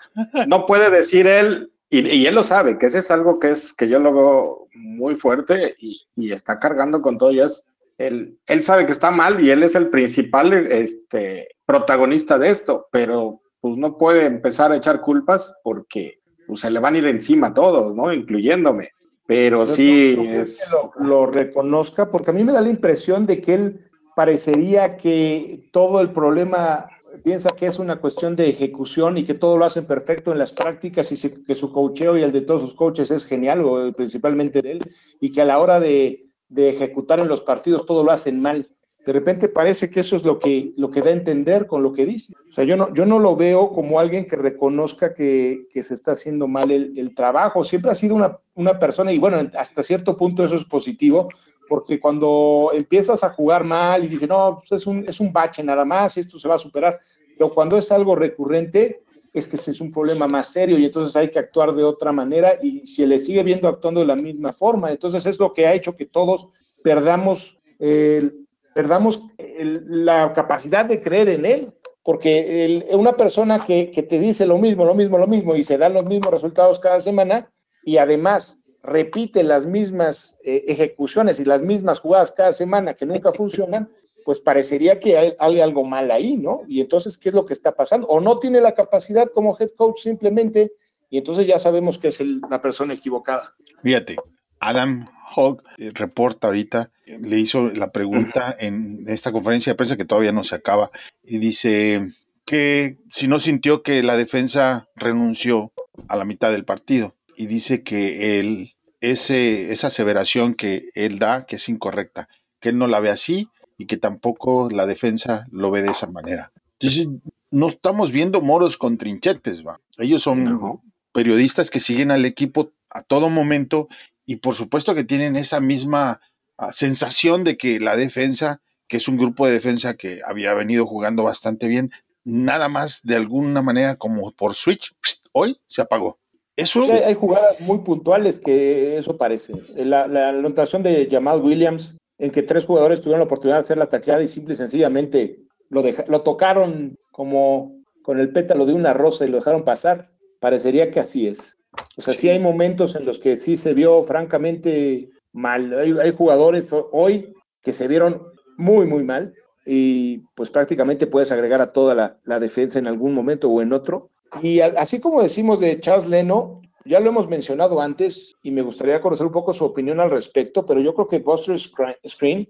S5: no puede decir él, y, y él lo sabe, que ese es algo que es que yo lo veo muy fuerte y, y está cargando con todo, y es, él, él sabe que está mal y él es el principal este, protagonista de esto, pero pues no puede empezar a echar culpas porque pues, se le van a ir encima a todos, ¿no? Incluyéndome. Pero sí
S4: no-
S5: es...
S4: que lo, lo reconozca, porque a mí me da la impresión de que él parecería que todo el problema piensa que es una cuestión de ejecución y que todo lo hacen perfecto en las prácticas y que su coacheo y el de todos sus coaches es genial, o principalmente de él, y que a la hora de, de ejecutar en los partidos todo lo hacen mal. De repente parece que eso es lo que, lo que da a entender con lo que dice. O sea, yo no, yo no lo veo como alguien que reconozca que, que se está haciendo mal el, el trabajo. Siempre ha sido una, una persona, y bueno, hasta cierto punto eso es positivo, porque cuando empiezas a jugar mal y dices, no, pues es, un, es un bache nada más, esto se va a superar, pero cuando es algo recurrente, es que es un problema más serio y entonces hay que actuar de otra manera y se le sigue viendo actuando de la misma forma. Entonces es lo que ha hecho que todos perdamos, eh, perdamos la capacidad de creer en él, porque el- una persona que, te dice lo mismo, lo mismo, lo mismo y se dan los mismos resultados cada semana y además repite las mismas eh, ejecuciones y las mismas jugadas cada semana que nunca funcionan, pues parecería que hay, algo mal ahí, ¿no? Y entonces, ¿qué es lo que está pasando? O no tiene la capacidad como head coach simplemente, y entonces ya sabemos que es la persona equivocada.
S3: Fíjate, Adam Hogg eh, reporta ahorita, le hizo la pregunta en esta conferencia de prensa que todavía no se acaba, y dice que si no sintió que la defensa renunció a la mitad del partido, y dice que él, ese, esa aseveración que él da, que es incorrecta, que él no la ve así y que tampoco la defensa lo ve de esa manera. Entonces, no estamos viendo moros con trinchetes, va. Ellos son periodistas que siguen al equipo a todo momento y por supuesto que tienen esa misma ah, sensación de que la defensa, que es un grupo de defensa que había venido jugando bastante bien, nada más de alguna manera como por switch, hoy se apagó. Eso
S4: hay jugadas muy puntuales que eso parece. La, la anotación de Jamal Williams, en que tres jugadores tuvieron la oportunidad de hacer la tacleada y simple y sencillamente lo, deja- lo tocaron como con el pétalo de una rosa y lo dejaron pasar, parecería que así es. O sea, sí,
S3: Sí.
S4: hay momentos en los que sí se vio francamente mal. Hay, hay jugadores ho- hoy que se vieron muy, muy mal y pues prácticamente puedes agregar a toda la, la defensa en algún momento o en otro. Y a- así como decimos de Charles Leno, ya lo hemos mencionado antes y me gustaría conocer un poco su opinión al respecto, pero yo creo que Buster Scr- Screen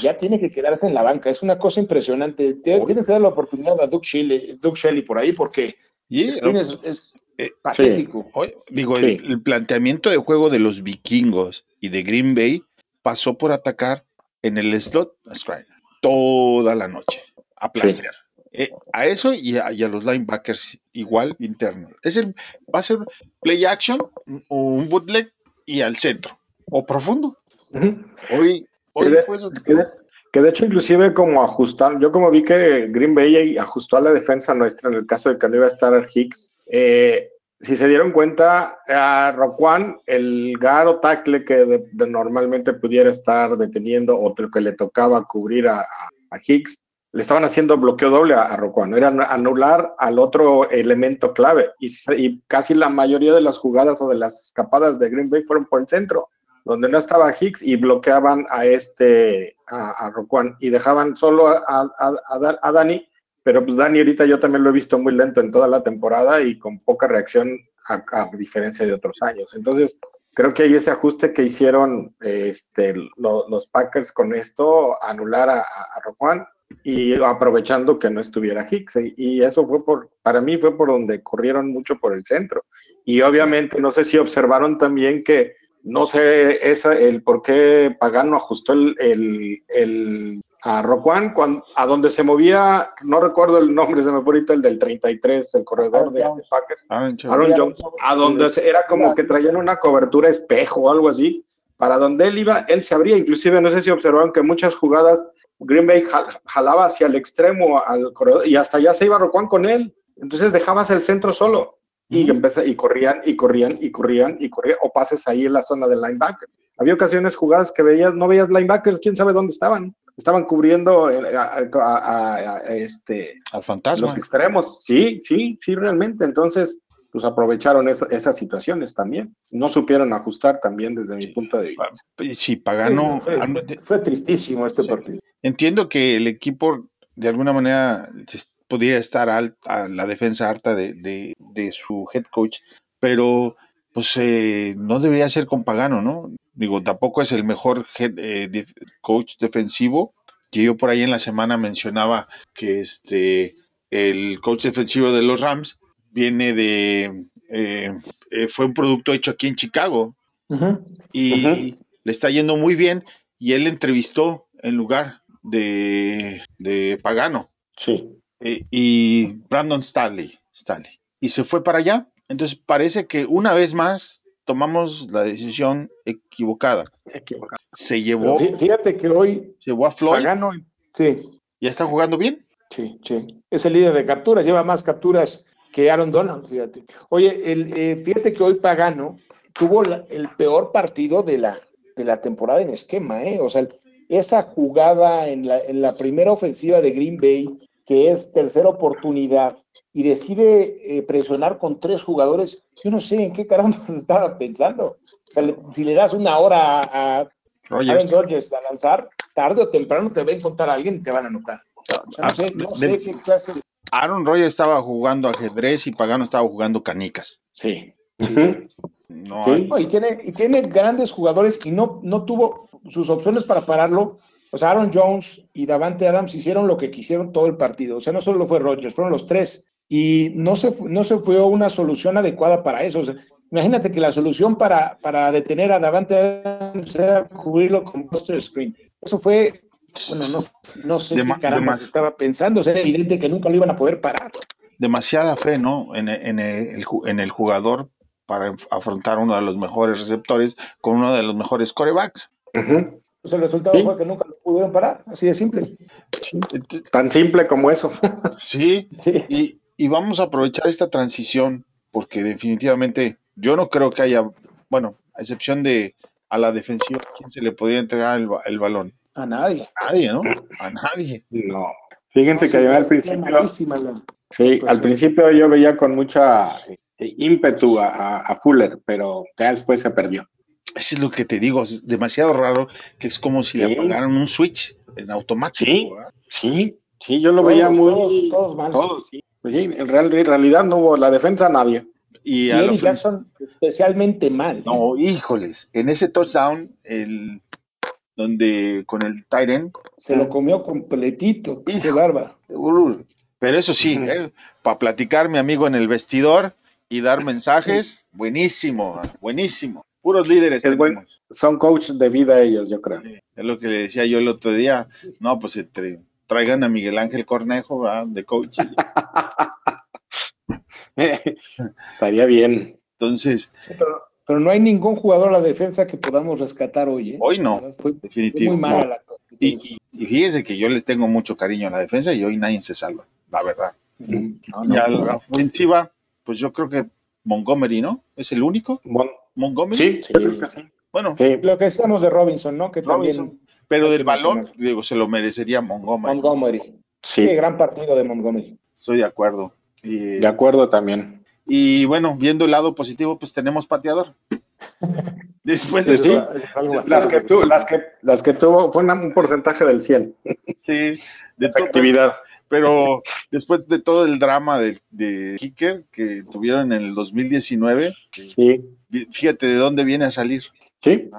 S4: ya tiene que quedarse en la banca. Es una cosa impresionante. Te- Tienes que dar la oportunidad a Doug Shelley, Doug Shelley por ahí porque
S3: y,
S4: Screen es, es
S3: Eh,
S4: patético.
S3: digo,
S5: Sí.
S3: el, el planteamiento de juego de los vikingos y de Green Bay pasó por atacar en el slot toda la noche, a placer. Eh, a eso y a, y a los linebackers igual internos. Es el, va a ser play action o un bootleg y al centro o profundo. Hoy, hoy
S5: Que de-
S3: fue eso.
S5: que de, que de hecho inclusive como ajustar, yo como vi que Green Bay ajustó a la defensa nuestra en el caso de que no iba a estar Hicks, eh, si se dieron cuenta, a Roquan, el garo tackle que de- normalmente pudiera estar deteniendo o que le tocaba cubrir a, Hicks, le estaban haciendo bloqueo doble a, a Roquan, era anular al otro elemento clave y, casi la mayoría de las jugadas o de las escapadas de Green Bay fueron por el centro donde no estaba Hicks y bloqueaban a este, a, a Roquan y dejaban solo a, a, a Dani, pero pues Dani ahorita yo también lo he visto muy lento en toda la temporada y con poca reacción a, diferencia de otros años. Entonces, creo que hay ese ajuste que hicieron este, lo- los Packers con esto, anular a, Roquan y aprovechando que no estuviera Hicks. Y, eso fue por, para mí fue por donde corrieron mucho por el centro. Y obviamente, no sé si observaron también que no sé esa, el por qué Pagano ajustó el a Roquan cuando, a donde se movía, no recuerdo el nombre, se me fue ahorita el del 33, el corredor de, de Packers,
S3: Aaron Jones.
S5: Aaron Jones,
S4: Jones.
S5: a donde se- era como que traían una cobertura espejo o algo así, para donde él iba, él se abría, inclusive no sé si observaron que muchas jugadas Green Bay jal- jalaba hacia el extremo al corredor y hasta allá se iba Roquan con él, entonces dejabas el centro solo y empecé, y corrían y corrían y corrían y corrían o pases ahí en la zona de linebackers. Había ocasiones jugadas que veías, no veías linebackers, quién sabe dónde estaban. Estaban cubriendo eh, a, a- a- a- este,
S3: Al fantasma.
S5: los extremos. Sí, sí, sí, realmente. Entonces, pues aprovecharon esa- esas situaciones también. No supieron ajustar también desde mi punto de vista.
S3: Y Sí, Pagano.
S4: Sí, fue, fue tristísimo este
S3: Sí.
S4: partido.
S3: Entiendo que el equipo de alguna manera podría estar al- a la defensa harta de, de- de su head coach, pero pues eh, no debería ser con Pagano, ¿no? Digo, tampoco es el mejor head, eh, coach defensivo, que yo por ahí en la semana mencionaba que este el coach defensivo de los Rams viene de eh, eh, fue un producto hecho aquí en Chicago y le está yendo muy bien y él entrevistó en lugar de, de Pagano.
S5: Sí.
S3: y Brandon Staley, Staley. Y se fue para allá. Entonces parece que una vez más tomamos la decisión equivocada
S5: Equivocado.
S3: se llevó
S4: fí- fíjate que hoy
S3: se llevó a Floyd
S4: Pagano, sí,
S3: ya está jugando bien
S4: sí, sí, es el líder de capturas, lleva más capturas que Aaron Donald, fíjate. Oye, el, eh, fíjate que hoy Pagano tuvo la- el peor partido de la, de la temporada en esquema, ¿eh? O sea, esa jugada en la, en la primera ofensiva de Green Bay, que es tercera oportunidad, y decide eh, presionar con tres jugadores, yo no sé en qué caramba <laughs> estaba pensando. O sea, le- si le das una hora a, a
S3: Rogers
S4: Aaron Rodgers a lanzar, tarde o temprano te va a encontrar a alguien y te van a anotar. O sea, no sé, no sé
S3: De-
S4: qué clase.
S3: Aaron Rodgers estaba jugando ajedrez y Pagano estaba jugando canicas
S4: Sí.
S5: Ujú.
S3: no
S5: Sí.
S3: hay-
S4: No, y tiene, y tiene grandes jugadores y no, no tuvo sus opciones para pararlo. O sea, Aaron Jones y Davante Adams hicieron lo que quisieron todo el partido. O sea, no solo fue Rodgers, fueron los tres. Y no se, no se fue una solución adecuada para eso. O sea, imagínate que la solución para, para detener a Davante Adams era cubrirlo con poster screen. Eso fue, bueno, no, no sé
S3: Dema-
S4: qué caramba se estaba pensando. O sea, era evidente que nunca lo iban a poder parar.
S3: demasiada fe, ¿no? En, en el, ju- en el jugador para afrontar uno de los mejores receptores con uno de los mejores corebacks.
S5: Ujú.
S4: Pues el resultado
S5: Sí.
S4: fue que nunca lo pudieron parar. Así de simple.
S5: Tan simple como eso.
S3: Sí,
S4: Sí.
S3: y, y vamos a aprovechar esta transición porque definitivamente yo no creo que haya, bueno, a excepción de a la defensiva, ¿quién se le podría entregar el, ba- el balón?
S4: A nadie.
S3: A nadie, ¿no? A nadie.
S5: No. Fíjense que yo al principio,
S4: Malísima la-
S5: sí,
S4: Pues
S5: al
S4: sí.
S5: principio yo veía con mucha eh, ímpetu a, a- a Fuller, pero ya después se perdió.
S3: Eso es lo que te digo, es demasiado raro que es como si
S5: Sí.
S3: le apagaran un switch en automático.
S5: Sí.
S3: ¿verdad?
S5: Sí, sí, yo lo
S4: Todos,
S5: veía muy...
S4: todos, todos mal.
S5: todos, sí. Pues sí, en, real- en realidad no hubo la defensa nadie.
S3: Y
S4: Y
S3: a ofens-
S4: Jackson especialmente mal. ¿eh?
S3: No, híjoles, en ese touchdown, el donde con el Tyren,
S4: Se lo comió completito. Qué
S3: Hijo.
S4: bárbaro.
S3: pero eso sí,
S5: Ujú.
S3: para platicar mi amigo en el vestidor y dar mensajes, buenísimo, buenísimo. Puros líderes
S5: Es buen-
S3: tenemos.
S5: Son coach de vida ellos, yo creo.
S3: Sí, es lo que le decía yo el otro día. No, pues entre- traigan a Miguel Ángel Cornejo ¿verdad? de coach. <laughs> <laughs>
S5: Estaría bien.
S3: Entonces,
S4: Sí, pero pero no hay ningún jugador a la defensa que podamos rescatar hoy. ¿eh?
S3: Hoy no,
S4: Fue, fue
S3: definitivo.
S4: muy mala
S3: no.
S4: la
S3: Y, y- y fíjese que yo le tengo mucho cariño a la defensa y hoy nadie se salva, la verdad.
S4: No,
S3: y a la ofensiva, pues yo creo que Montgomery, ¿no? ¿Es el único?
S5: Mon-
S3: Montgomery.
S5: sí,
S4: Sí.
S5: yo creo que sí.
S3: Bueno,
S5: Sí.
S4: Lo que decíamos de Robinson, ¿no? Que
S3: Robinson.
S4: también
S3: pero del balón, digo, se lo merecería Montgomery.
S4: Montgomery.
S5: Sí,
S4: Qué gran partido de Montgomery.
S3: Estoy de acuerdo. Y,
S5: de acuerdo también.
S3: y bueno, viendo el lado positivo, pues tenemos pateador. <laughs> Después de
S4: Eso
S3: todo,
S5: Las que, tu- las, que, las que tuvo fue una- un porcentaje del 100 <laughs>
S3: sí, de todo,
S5: efectividad.
S3: pero después de todo el drama de, de Kicker que tuvieron en el 2019,
S5: Sí,
S3: fíjate de dónde viene a salir.
S5: sí.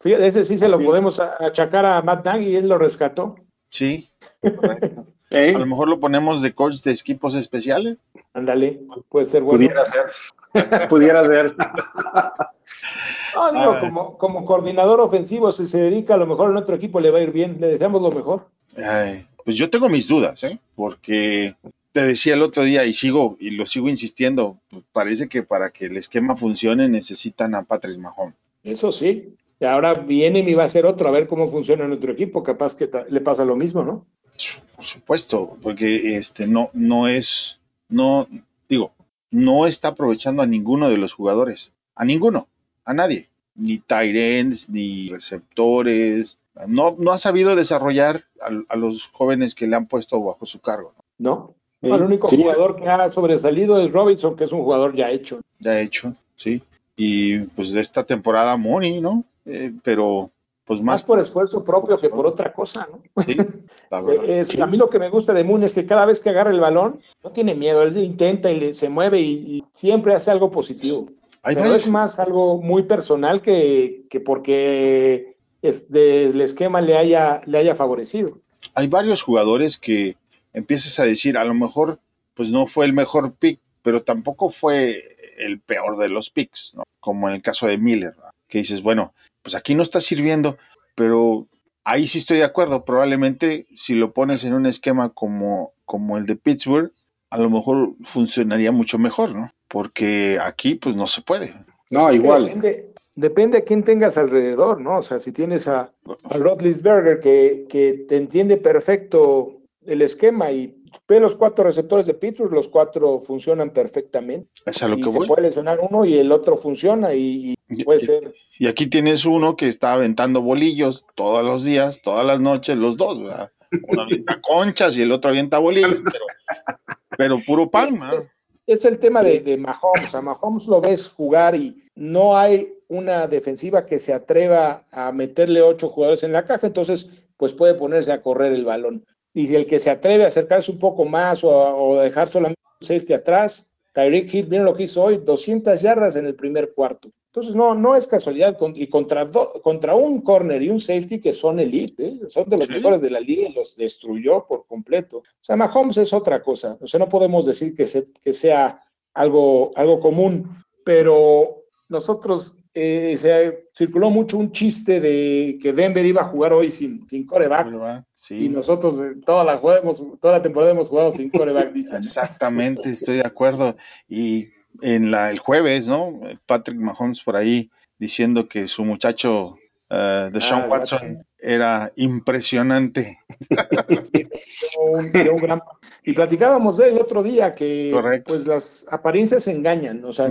S4: Fíjate, ese sí se lo
S5: Sí.
S4: podemos achacar a Matt Nagy y él lo rescató.
S3: Sí, correcto. <laughs> A lo mejor lo ponemos de coach de equipos especiales.
S4: Ándale, puede ser bueno.
S5: pudiera ser. <laughs> pudiera ser. <laughs>
S4: No, digo,
S3: Ay.
S4: como, como coordinador ofensivo, si se dedica, a lo mejor en otro equipo le va a ir bien. Le deseamos lo mejor.
S3: Ay, pues yo tengo mis dudas, ¿eh? Porque te decía el otro día y sigo y lo sigo insistiendo, pues parece que para que el esquema funcione necesitan a Patrick Mahomes.
S4: Eso sí. Y ahora viene y va a ser otro, a ver cómo funciona en otro equipo. Capaz que le pasa lo mismo, ¿no?
S3: Por supuesto, porque este no no es no digo, no está aprovechando a ninguno de los jugadores, a ninguno, a nadie, ni ends, ni receptores, no no ha sabido desarrollar a, a los jóvenes que le han puesto bajo su cargo. ¿no?
S4: ¿No? El único
S5: Sí.
S4: jugador que ha sobresalido es Robinson, que es un jugador ya hecho.
S3: ya hecho, sí. Y pues de esta temporada Mooney, ¿no? Eh, pero pues
S4: Más
S3: más,
S4: por esfuerzo propio que por otra cosa, ¿no?
S3: sí, la <laughs> verdad.
S4: Eh, a mí lo que me gusta de Moon es que cada vez que agarra el balón, no tiene miedo, él intenta y le- se mueve y, y siempre hace algo positivo.
S3: Hay
S4: Pero
S3: varios,
S4: es más algo muy personal que, que porque del esquema le haya, le haya favorecido.
S3: hay varios jugadores que empiezas a decir, a lo mejor pues no fue el mejor pick, pero tampoco fue el peor de los picks, ¿no? Como en el caso de Miller, ¿no? que dices, bueno, pues aquí no está sirviendo, pero ahí sí estoy de acuerdo, probablemente si lo pones en un esquema como, como el de Pittsburgh, a lo mejor funcionaría mucho mejor, ¿no? Porque aquí pues no se puede.
S5: No, igual.
S4: Depende, depende a quién tengas alrededor, ¿no? O sea, si tienes a, a Roethlisberger que, que te entiende perfecto el esquema y ve los cuatro receptores de Pittsburgh, los cuatro funcionan perfectamente.
S3: Es a lo
S4: y
S3: que
S4: se
S3: voy.
S4: puede lesionar uno y el otro funciona y, y puede ser.
S3: Y aquí tienes uno que está aventando bolillos todos los días, todas las noches, los dos, ¿verdad? Uno avienta <laughs> conchas y el otro avienta bolillos, pero, pero puro ¿no?
S4: Es el tema de, de Mahomes. A Mahomes lo ves jugar y no hay una defensiva que se atreva a meterle ocho jugadores en la caja, entonces pues puede ponerse a correr el balón. Y el que se atreve a acercarse un poco más o, a- o dejar solamente un safety atrás, Tyreek Hill, miren lo que hizo hoy, 200 yardas en el primer cuarto. Entonces no, no es casualidad. y contra, do- contra un corner y un safety que son elite, ¿eh? son de los
S3: Sí.
S4: mejores de la liga y los destruyó por completo. O sea, Mahomes es otra cosa. O sea, no podemos decir que, se- que sea algo, algo común, pero nosotros eh, se circuló mucho un chiste de que Denver iba a jugar hoy sin, sin coreback.
S3: ¿verdad?
S4: Y
S3: Sí,
S4: nosotros eh, toda la, juguemos, toda la temporada hemos jugado sin coreback, dicen.
S3: exactamente, estoy de acuerdo. Y en la, el jueves, ¿no? Patrick Mahomes por ahí diciendo que su muchacho eh, de Sean
S4: Ah,
S3: Watson
S4: Watson.
S3: era impresionante.
S4: un- dio un gran- Y platicábamos de él el otro día que
S3: Correcto.
S4: pues las apariencias engañan, o sea,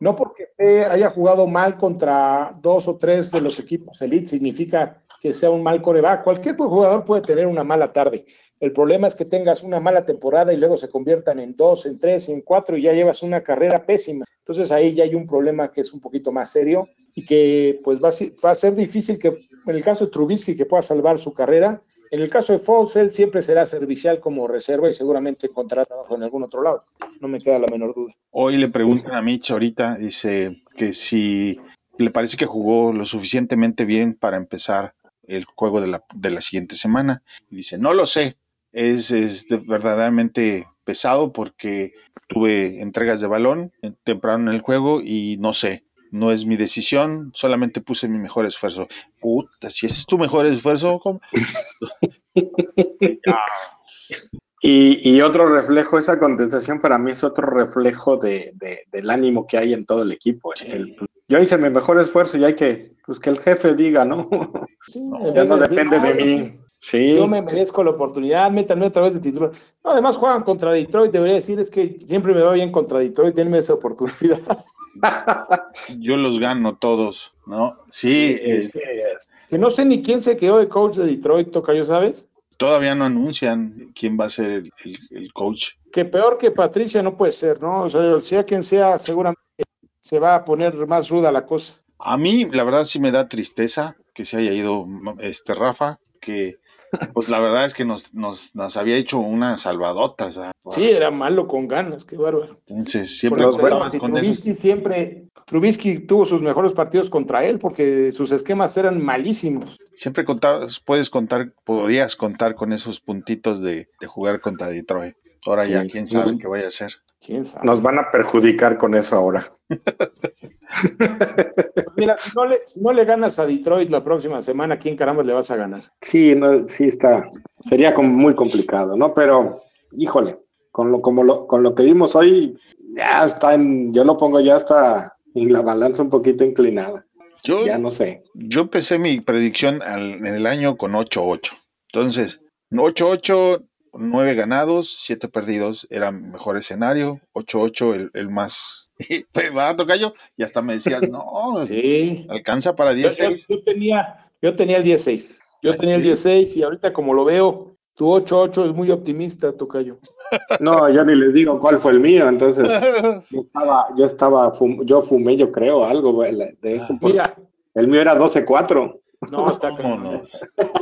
S4: no porque esté, haya jugado mal contra dos o tres de los equipos elite significa que sea un mal coreback. Cualquier jugador puede tener una mala tarde. El problema es que tengas una mala temporada y luego se conviertan en dos, en tres, en cuatro y ya llevas una carrera pésima. Entonces ahí ya hay un problema que es un poquito más serio y que pues va a, ser- difícil que en el caso de Trubisky que pueda salvar su carrera. En el caso de Foles, él siempre será servicial como reserva y seguramente encontrará trabajo en algún otro lado. No me queda la menor duda.
S3: Hoy le preguntan a Mitch ahorita, dice que si le parece que jugó lo suficientemente bien para empezar el juego de la, de la siguiente semana. Y dice, no lo sé, es, es de- verdaderamente pesado porque tuve entregas de balón temprano en el juego y no sé, no es mi decisión, solamente puse mi mejor esfuerzo. Puta, si ese es tu mejor esfuerzo, ¿cómo? <laughs>
S5: Y, y, otro reflejo, esa contestación para mí es otro reflejo de, de, del ánimo que hay en todo el equipo. Sí. El, yo hice mi mejor esfuerzo y hay que, pues que el jefe diga, ¿no? Sí, ya no depende de, de mí.
S4: Sí. Yo me merezco la oportunidad, métanme otra vez de titular. No, además juegan contra Detroit, debería decir, es que siempre me va bien contra Detroit, denme esa oportunidad. <laughs>
S3: Yo los gano todos, ¿no? Sí, es,
S4: es, que no sé ni quién se quedó de coach de Detroit, Tocayo, ¿sabes?
S3: Todavía no anuncian quién va a ser el, el, el, coach.
S4: Que peor que Patricia no puede ser, ¿no? O sea, sea quien sea, seguramente se va a poner más ruda la cosa.
S3: A mí, la verdad, sí me da tristeza que se haya ido este Rafa, que pues la verdad es que nos, nos, nos había hecho una salvadota. O sea,
S4: sí, era malo con ganas, qué bárbaro.
S3: Entonces, siempre contabas
S4: con Trubisky esos... siempre, Trubisky tuvo sus mejores partidos contra él porque sus esquemas eran malísimos.
S3: Siempre contabas, puedes contar, podías contar con esos puntitos de, de jugar contra Detroit. Ahora sí, ya, quién sabe qué vaya a hacer.
S5: ¿Quién sabe? Nos van a perjudicar con eso ahora.
S4: Mira, si no, le, si no, le, ganas a Detroit la próxima semana, ¿quién caramba le vas a ganar?
S5: Sí, no, sí está, sería como muy complicado, ¿no? Pero, híjole, con lo, como lo, con lo que vimos hoy, ya está en, yo lo pongo ya hasta en la balanza un poquito inclinada.
S3: Yo,
S5: ya no sé.
S3: Yo empecé mi predicción al, en el año con 8-8. Entonces, 8-8, 9 ganados, 7 perdidos, era mejor escenario, 8-8 el, el más <laughs> va a tocayo y hasta me decías, no, <laughs> sí. alcanza para 16.
S4: Yo, yo, tenía, yo tenía el 16. Yo tenía el 16 y ahorita como lo veo, tu 8-8 es muy optimista, Tocayo. <laughs>
S5: No, ya ni les digo cuál fue el mío, entonces yo estaba, yo estaba, fum, yo fumé, yo creo, algo de eso. Mira, el mío era 12-4.
S4: No, está no, no.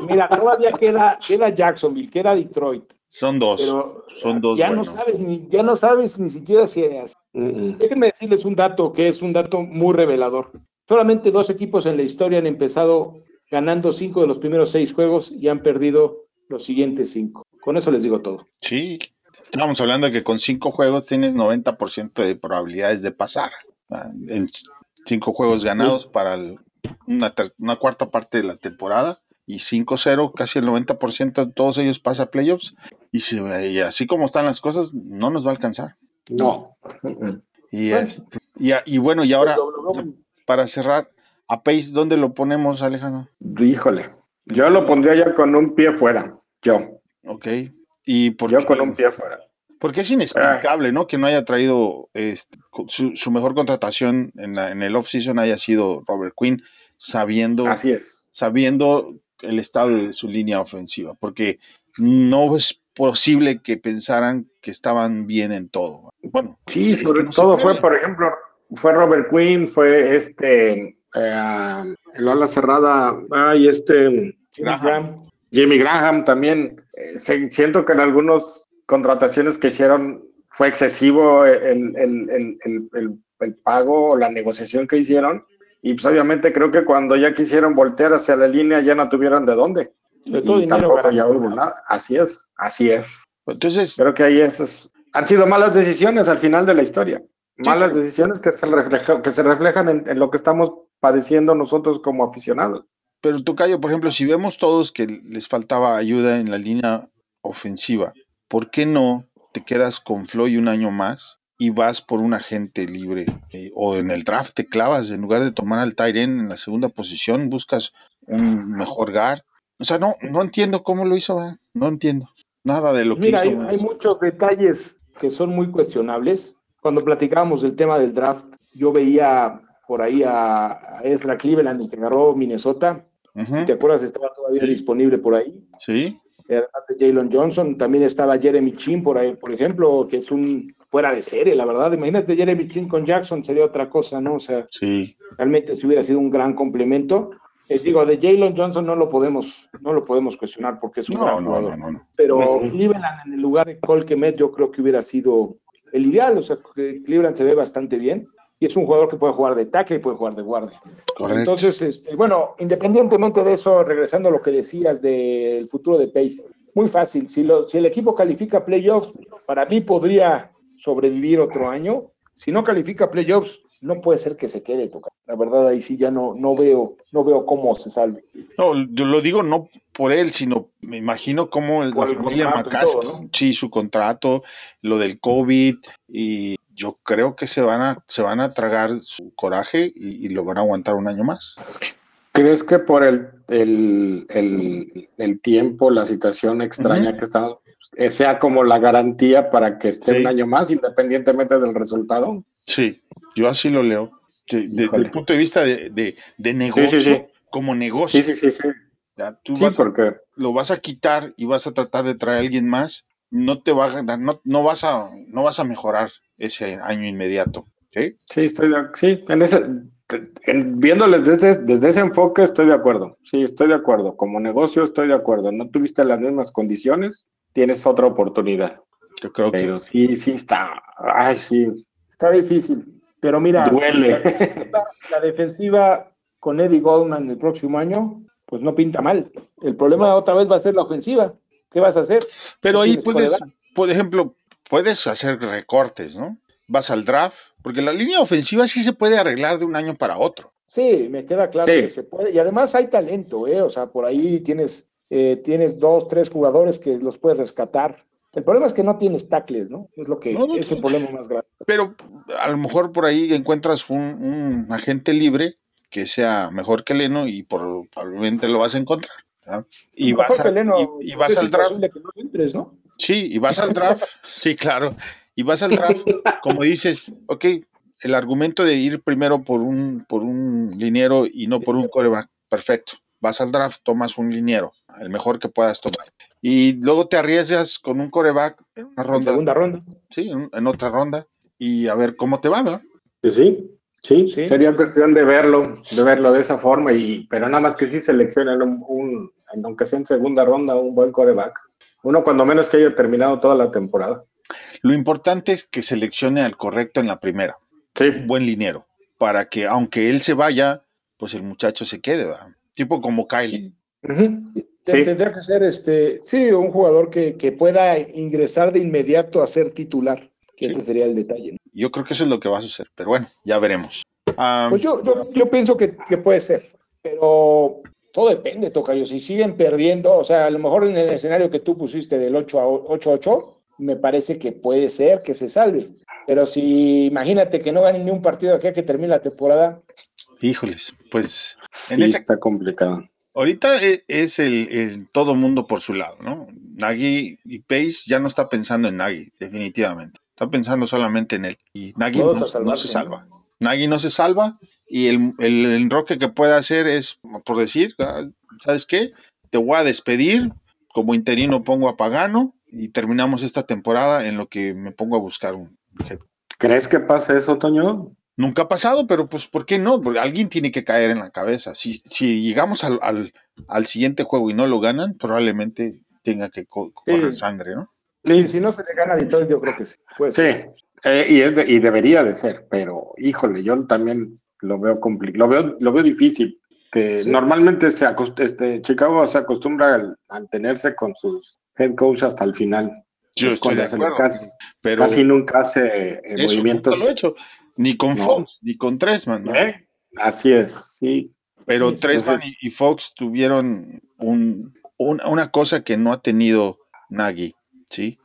S4: Mira, todavía queda, queda Jacksonville, queda Detroit.
S3: Son dos.
S4: Pero
S3: son dos.
S4: Ya no sabes ni, ya no sabes ni siquiera si es. Uh -uh. Déjenme decirles un dato que es un dato muy revelador. Solamente dos equipos en la historia han empezado ganando cinco de los primeros seis juegos y han perdido los siguientes cinco. Con eso les digo todo.
S3: Sí, estábamos hablando de que con cinco juegos tienes 90% de probabilidades de pasar. En cinco juegos ganados para el, una, una cuarta parte de la temporada y 5-0, casi el 90% de todos ellos pasa a playoffs. Y, si, y, así como están las cosas, no nos va a alcanzar.
S5: No.
S3: Y, este, y, y, bueno, y ahora, para cerrar, a Pace, ¿dónde lo ponemos, Alejandro?
S5: Híjole, yo lo pondría ya con un pie fuera, yo.
S3: Ok. ¿Y por
S5: yo
S3: qué?
S5: con un pie fuera.
S3: Porque es inexplicable. ¿no? Que no haya traído este, su, su, mejor contratación en, la, en el off-season haya sido Robert Quinn, sabiendo,
S5: Así es.
S3: sabiendo el estado de su línea ofensiva, porque no es posible que pensaran que estaban bien en todo. Bueno,
S5: sí, es que, sobre no todo fue, por ejemplo, fue Robert Quinn, fue este, eh, el ala cerrada, ay, este,
S4: Graham. Graham.
S5: Jimmy Graham también. Eh, siento que en algunas contrataciones que hicieron fue excesivo el, el, el, el pago o la negociación que hicieron y pues obviamente creo que cuando ya quisieron voltear hacia la línea ya no tuvieron de dónde.
S4: De todo
S5: y
S4: dinero
S5: tampoco ya hubo nada. Así es, así es.
S3: Entonces,
S5: creo que ahí es, han sido malas decisiones al final de la historia. Malas sí. decisiones que se, refleja, que se reflejan en, en, lo que estamos padeciendo nosotros como aficionados.
S3: Pero Tocayo, por ejemplo, si vemos todos que les faltaba ayuda en la línea ofensiva, ¿por qué no te quedas con Floyd un año más y vas por un agente libre eh, o en el draft te clavas en lugar de tomar al Tyren en la segunda posición buscas un mejor guard o sea no no entiendo cómo lo hizo ¿eh? no entiendo nada de lo
S4: Mira,
S3: que
S4: hizo hay, hay, muchos detalles que son muy cuestionables cuando platicábamos del tema del draft yo veía por ahí a, a Ezra Cleveland y que agarró Minnesota uh -huh. ¿te acuerdas? estaba todavía sí. disponible por ahí
S3: sí
S4: además de Jalen Johnson también estaba Jeremy Chin por ahí por ejemplo que es un fuera de serie, la verdad. Imagínate Jeremy Chin con Jackson sería otra cosa, ¿no? O sea,
S3: sí.
S4: realmente si hubiera sido un gran complemento. Les digo, de Jalen Johnson no lo podemos, no lo podemos cuestionar porque es un
S3: no,
S4: gran
S3: no,
S4: jugador.
S3: No, no,
S4: Pero Cleveland en el lugar de Cole Kemet yo creo que hubiera sido el ideal. O sea, que Cleveland se ve bastante bien y es un jugador que puede jugar de tackle y puede jugar de guardia.
S3: Correcto.
S4: Entonces, este, bueno, independientemente de eso, regresando a lo que decías del futuro de Pace, muy fácil. Si, lo, si el equipo califica playoffs, para mí podría sobrevivir otro año. Si no califica playoffs, no puede ser que se quede tocar. La verdad ahí sí ya no, no veo, no veo cómo se salve.
S3: No, yo lo digo no por él, sino me imagino cómo el, la
S4: el
S3: familia
S4: todo, ¿no?
S3: sí, su contrato, lo del COVID, y yo creo que se van a, se van a tragar su coraje y, y lo van a aguantar un año más.
S5: ¿Crees que por el, el, el, el tiempo, la situación extraña que estamos, sea como la garantía para que esté
S3: Sí.
S5: un año más, independientemente del resultado?
S3: Sí, yo así lo leo. De- desde el punto de vista de, de, de negocio,
S5: sí, sí.
S3: como negocio,
S5: Sí, sí, sí, sí.
S3: ya, tú vas
S5: porque
S3: lo vas a quitar y vas a tratar de traer a alguien más, no te va a no, no vas a, no vas a mejorar ese año inmediato. ¿sí?
S5: sí, estoy de, sí, en ese, viéndoles desde, desde ese enfoque estoy de acuerdo. Sí, estoy de acuerdo. Como negocio estoy de acuerdo. No tuviste las mismas condiciones, tienes otra oportunidad.
S3: Yo creo que
S5: sí, sí está. Ay, sí.
S4: Está difícil. Pero mira,
S5: Duele.
S4: la, la defensiva con Eddie Goldman el próximo año, pues no pinta mal. El problema otra vez va a ser la ofensiva. ¿Qué vas a hacer?
S3: Pero ahí puedes, por ejemplo, puedes hacer recortes, ¿no? Vas al draft, porque la línea ofensiva sí se puede arreglar de un año para otro.
S4: Sí, me queda claro
S5: Sí.
S4: que se puede. Y además hay talento, ¿eh? O sea, por ahí tienes, eh, tienes dos, tres jugadores que los puedes rescatar. El problema es que no tienes tackles, ¿no? Es lo que
S3: No, no,
S4: es el problema más grande.
S3: Pero a lo mejor por ahí encuentras un, un agente libre que sea mejor que Leno y por, probablemente lo vas a encontrar. ¿verdad? Y
S4: Mejor
S3: vas, a-
S4: que Leno,
S3: y- vas al draft.
S4: que no entres, ¿no?
S3: Sí, y vas al draft. <laughs> Sí, claro. Y vas al draft, <laughs> como dices, ok, el argumento de ir primero por un, por un liniero y no por un coreback, perfecto. Vas al draft, tomas un liniero, el mejor que puedas tomar. Y luego te arriesgas con un coreback en una
S4: En
S3: ronda,
S4: segunda ronda.
S3: sí, en, en otra ronda, y a ver cómo te va, ¿verdad?
S5: Pues sí, sí,
S4: Sí.
S5: sería cuestión de verlo, de verlo de esa forma, y, pero nada más que sí seleccionen un, un- aunque sea en segunda ronda, un buen coreback. Uno cuando menos que haya terminado toda la temporada.
S3: Lo importante es que seleccione al correcto en la primera,
S5: Sí,
S3: un buen liniero, para que aunque él se vaya, pues el muchacho se quede, ¿verdad? Tipo como Kyle.
S5: Sí.
S4: Tendría que ser este, sí, un jugador que, que pueda ingresar de inmediato a ser titular, que
S3: Sí.
S4: ese sería el detalle. ¿no?
S3: Yo creo que eso es lo que va a suceder, pero bueno, ya veremos.
S4: Pues yo, yo, yo pienso que, que puede ser, pero todo depende, Tocayo. Si siguen perdiendo, o sea, a lo mejor en el escenario que tú pusiste del 8 a 8-8, me parece que puede ser que se salve. Pero si imagínate que no ganen ni un partido aquí a que termine la temporada,
S3: híjoles, pues
S5: Sí,
S3: en ese,
S5: está complicado.
S3: ahorita e- es el, el todo mundo por su lado, ¿no? Nagy y Pace ya no está pensando en Nagy, definitivamente. Está pensando solamente en él. Y Nagy no, se salva. Nagy no se salva y el, el enroque que puede hacer es, por decir, ah, ¿sabes qué? Te voy a despedir, como interino pongo a Pagano y terminamos esta temporada en lo que me pongo a buscar un head
S5: ¿Crees que pase eso, Toño?
S3: Nunca ha pasado, pero pues ¿por qué no? Porque alguien tiene que caer en la cabeza. Si, si llegamos al, al, al siguiente juego y no lo ganan, probablemente tenga que co- correr
S4: Sí.
S3: sangre, ¿no?
S4: y si no se le gana a Detroit, yo creo que sí.
S5: Sí, eh, y, es de- y debería de ser, pero híjole, yo también lo veo complicado, lo veo, lo veo difícil. Que
S4: Sí.
S5: normalmente se este, Chicago se acostumbra al mantenerse con sus head coach hasta el final.
S3: Yo
S5: Es
S3: estoy de acuerdo.
S5: casi,
S3: pero
S5: casi nunca hace eh,
S3: nunca
S5: movimientos.
S3: lo he hecho. Ni con
S5: No.
S3: Fox, ni con Tresman, ¿no?
S5: ¿Eh? Así es, sí.
S3: Pero
S4: Sí,
S3: Tresman y, Fox tuvieron un, un- una cosa que no ha tenido Nagy, ¿sí?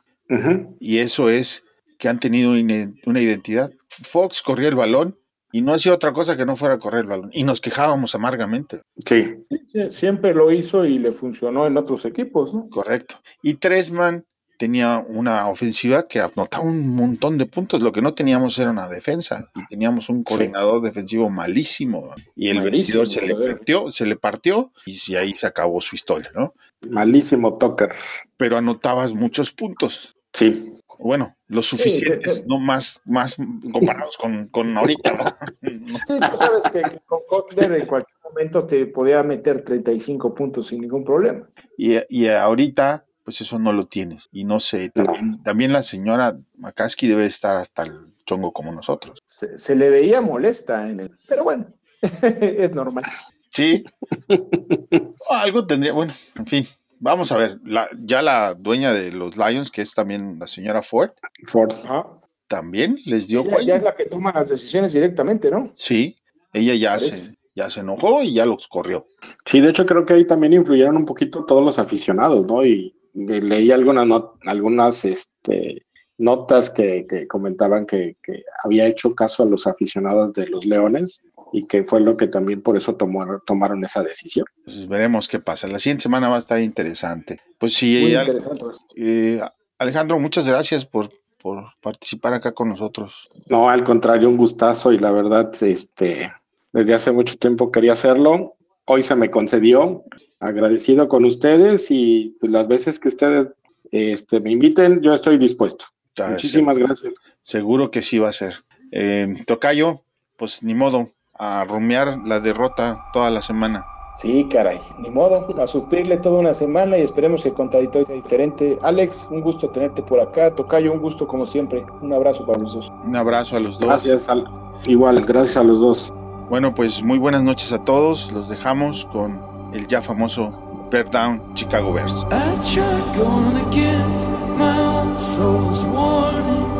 S3: Y eso es que han tenido una identidad. Fox corría el balón y no hacía otra cosa que no fuera correr el balón. Y nos quejábamos amargamente.
S5: Sí,
S4: Sí, Siempre lo hizo y le funcionó en otros equipos, ¿no?
S3: Correcto. Y Tresman tenía una ofensiva que anotaba un montón de puntos. Lo que no teníamos era una defensa y teníamos un coordinador defensivo malísimo. Y el
S4: Malísimo,
S3: vestidor se le partió, se le partió y ahí se acabó su historia, ¿no?
S5: malísimo Tucker.
S3: Pero anotabas muchos puntos.
S5: Sí,
S3: Bueno, los suficientes,
S4: sí,
S3: no más, más comparados con, con ahorita, <laughs> ¿no?
S4: Sí, tú sabes que, que con Kotler en cualquier momento te podía meter 35 puntos sin ningún problema.
S3: Y, y ahorita, pues eso no lo tienes. Y no sé, también, también la señora McCaskey debe estar hasta el chongo como nosotros.
S4: Se, se le veía molesta en el. Pero bueno, <laughs> es normal.
S3: Sí. <laughs> Algo tendría, bueno, en fin. Vamos a ver, la, ya la dueña de los Lions, que es también la señora Ford,
S5: Ford.
S4: Ajá.
S3: también les dio
S4: Ella ya es la que toma las decisiones directamente, ¿no?
S3: Sí, ella ya se, ya se enojó y ya los corrió.
S5: Sí, de hecho creo que ahí también influyeron un poquito todos los aficionados, ¿no? Y, leí algunas algunas este, notas que, que comentaban que, que había hecho caso a los aficionados de los Leones y que fue lo que también por eso tomó- tomaron esa decisión.
S3: Pues veremos qué pasa. La siguiente semana va a estar interesante. Pues sí,
S4: Muy interesante. eso.
S3: eh, Alejandro, muchas gracias por, por participar acá con nosotros.
S5: No, al contrario, un gustazo y la verdad, este, desde hace mucho tiempo quería hacerlo. Hoy se me concedió. Agradecido con ustedes y pues, las veces que ustedes este, me inviten, yo estoy dispuesto. Muchísimas gracias.
S3: Seguro que sí va a ser. Eh, Tocayo, pues ni modo, a rumiar la derrota toda la semana.
S4: Sí, caray, ni modo, a sufrirle toda una semana y esperemos que el contadito sea diferente. Alex, un gusto tenerte por acá. Tocayo, un gusto como siempre. Un abrazo para los dos.
S3: Un abrazo a los dos.
S5: Gracias, al- igual, gracias a los dos.
S3: Bueno, pues muy buenas noches a todos. Los dejamos con el ya famoso Bear Down Chicago Bears.
S1: I tried going against my soul's warning,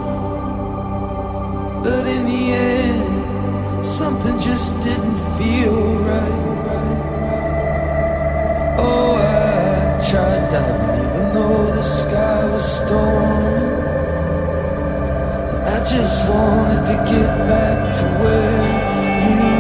S1: but in the end, something just didn't feel right. Oh, I tried diving even though the sky was stormy. I just wanted to get back to where you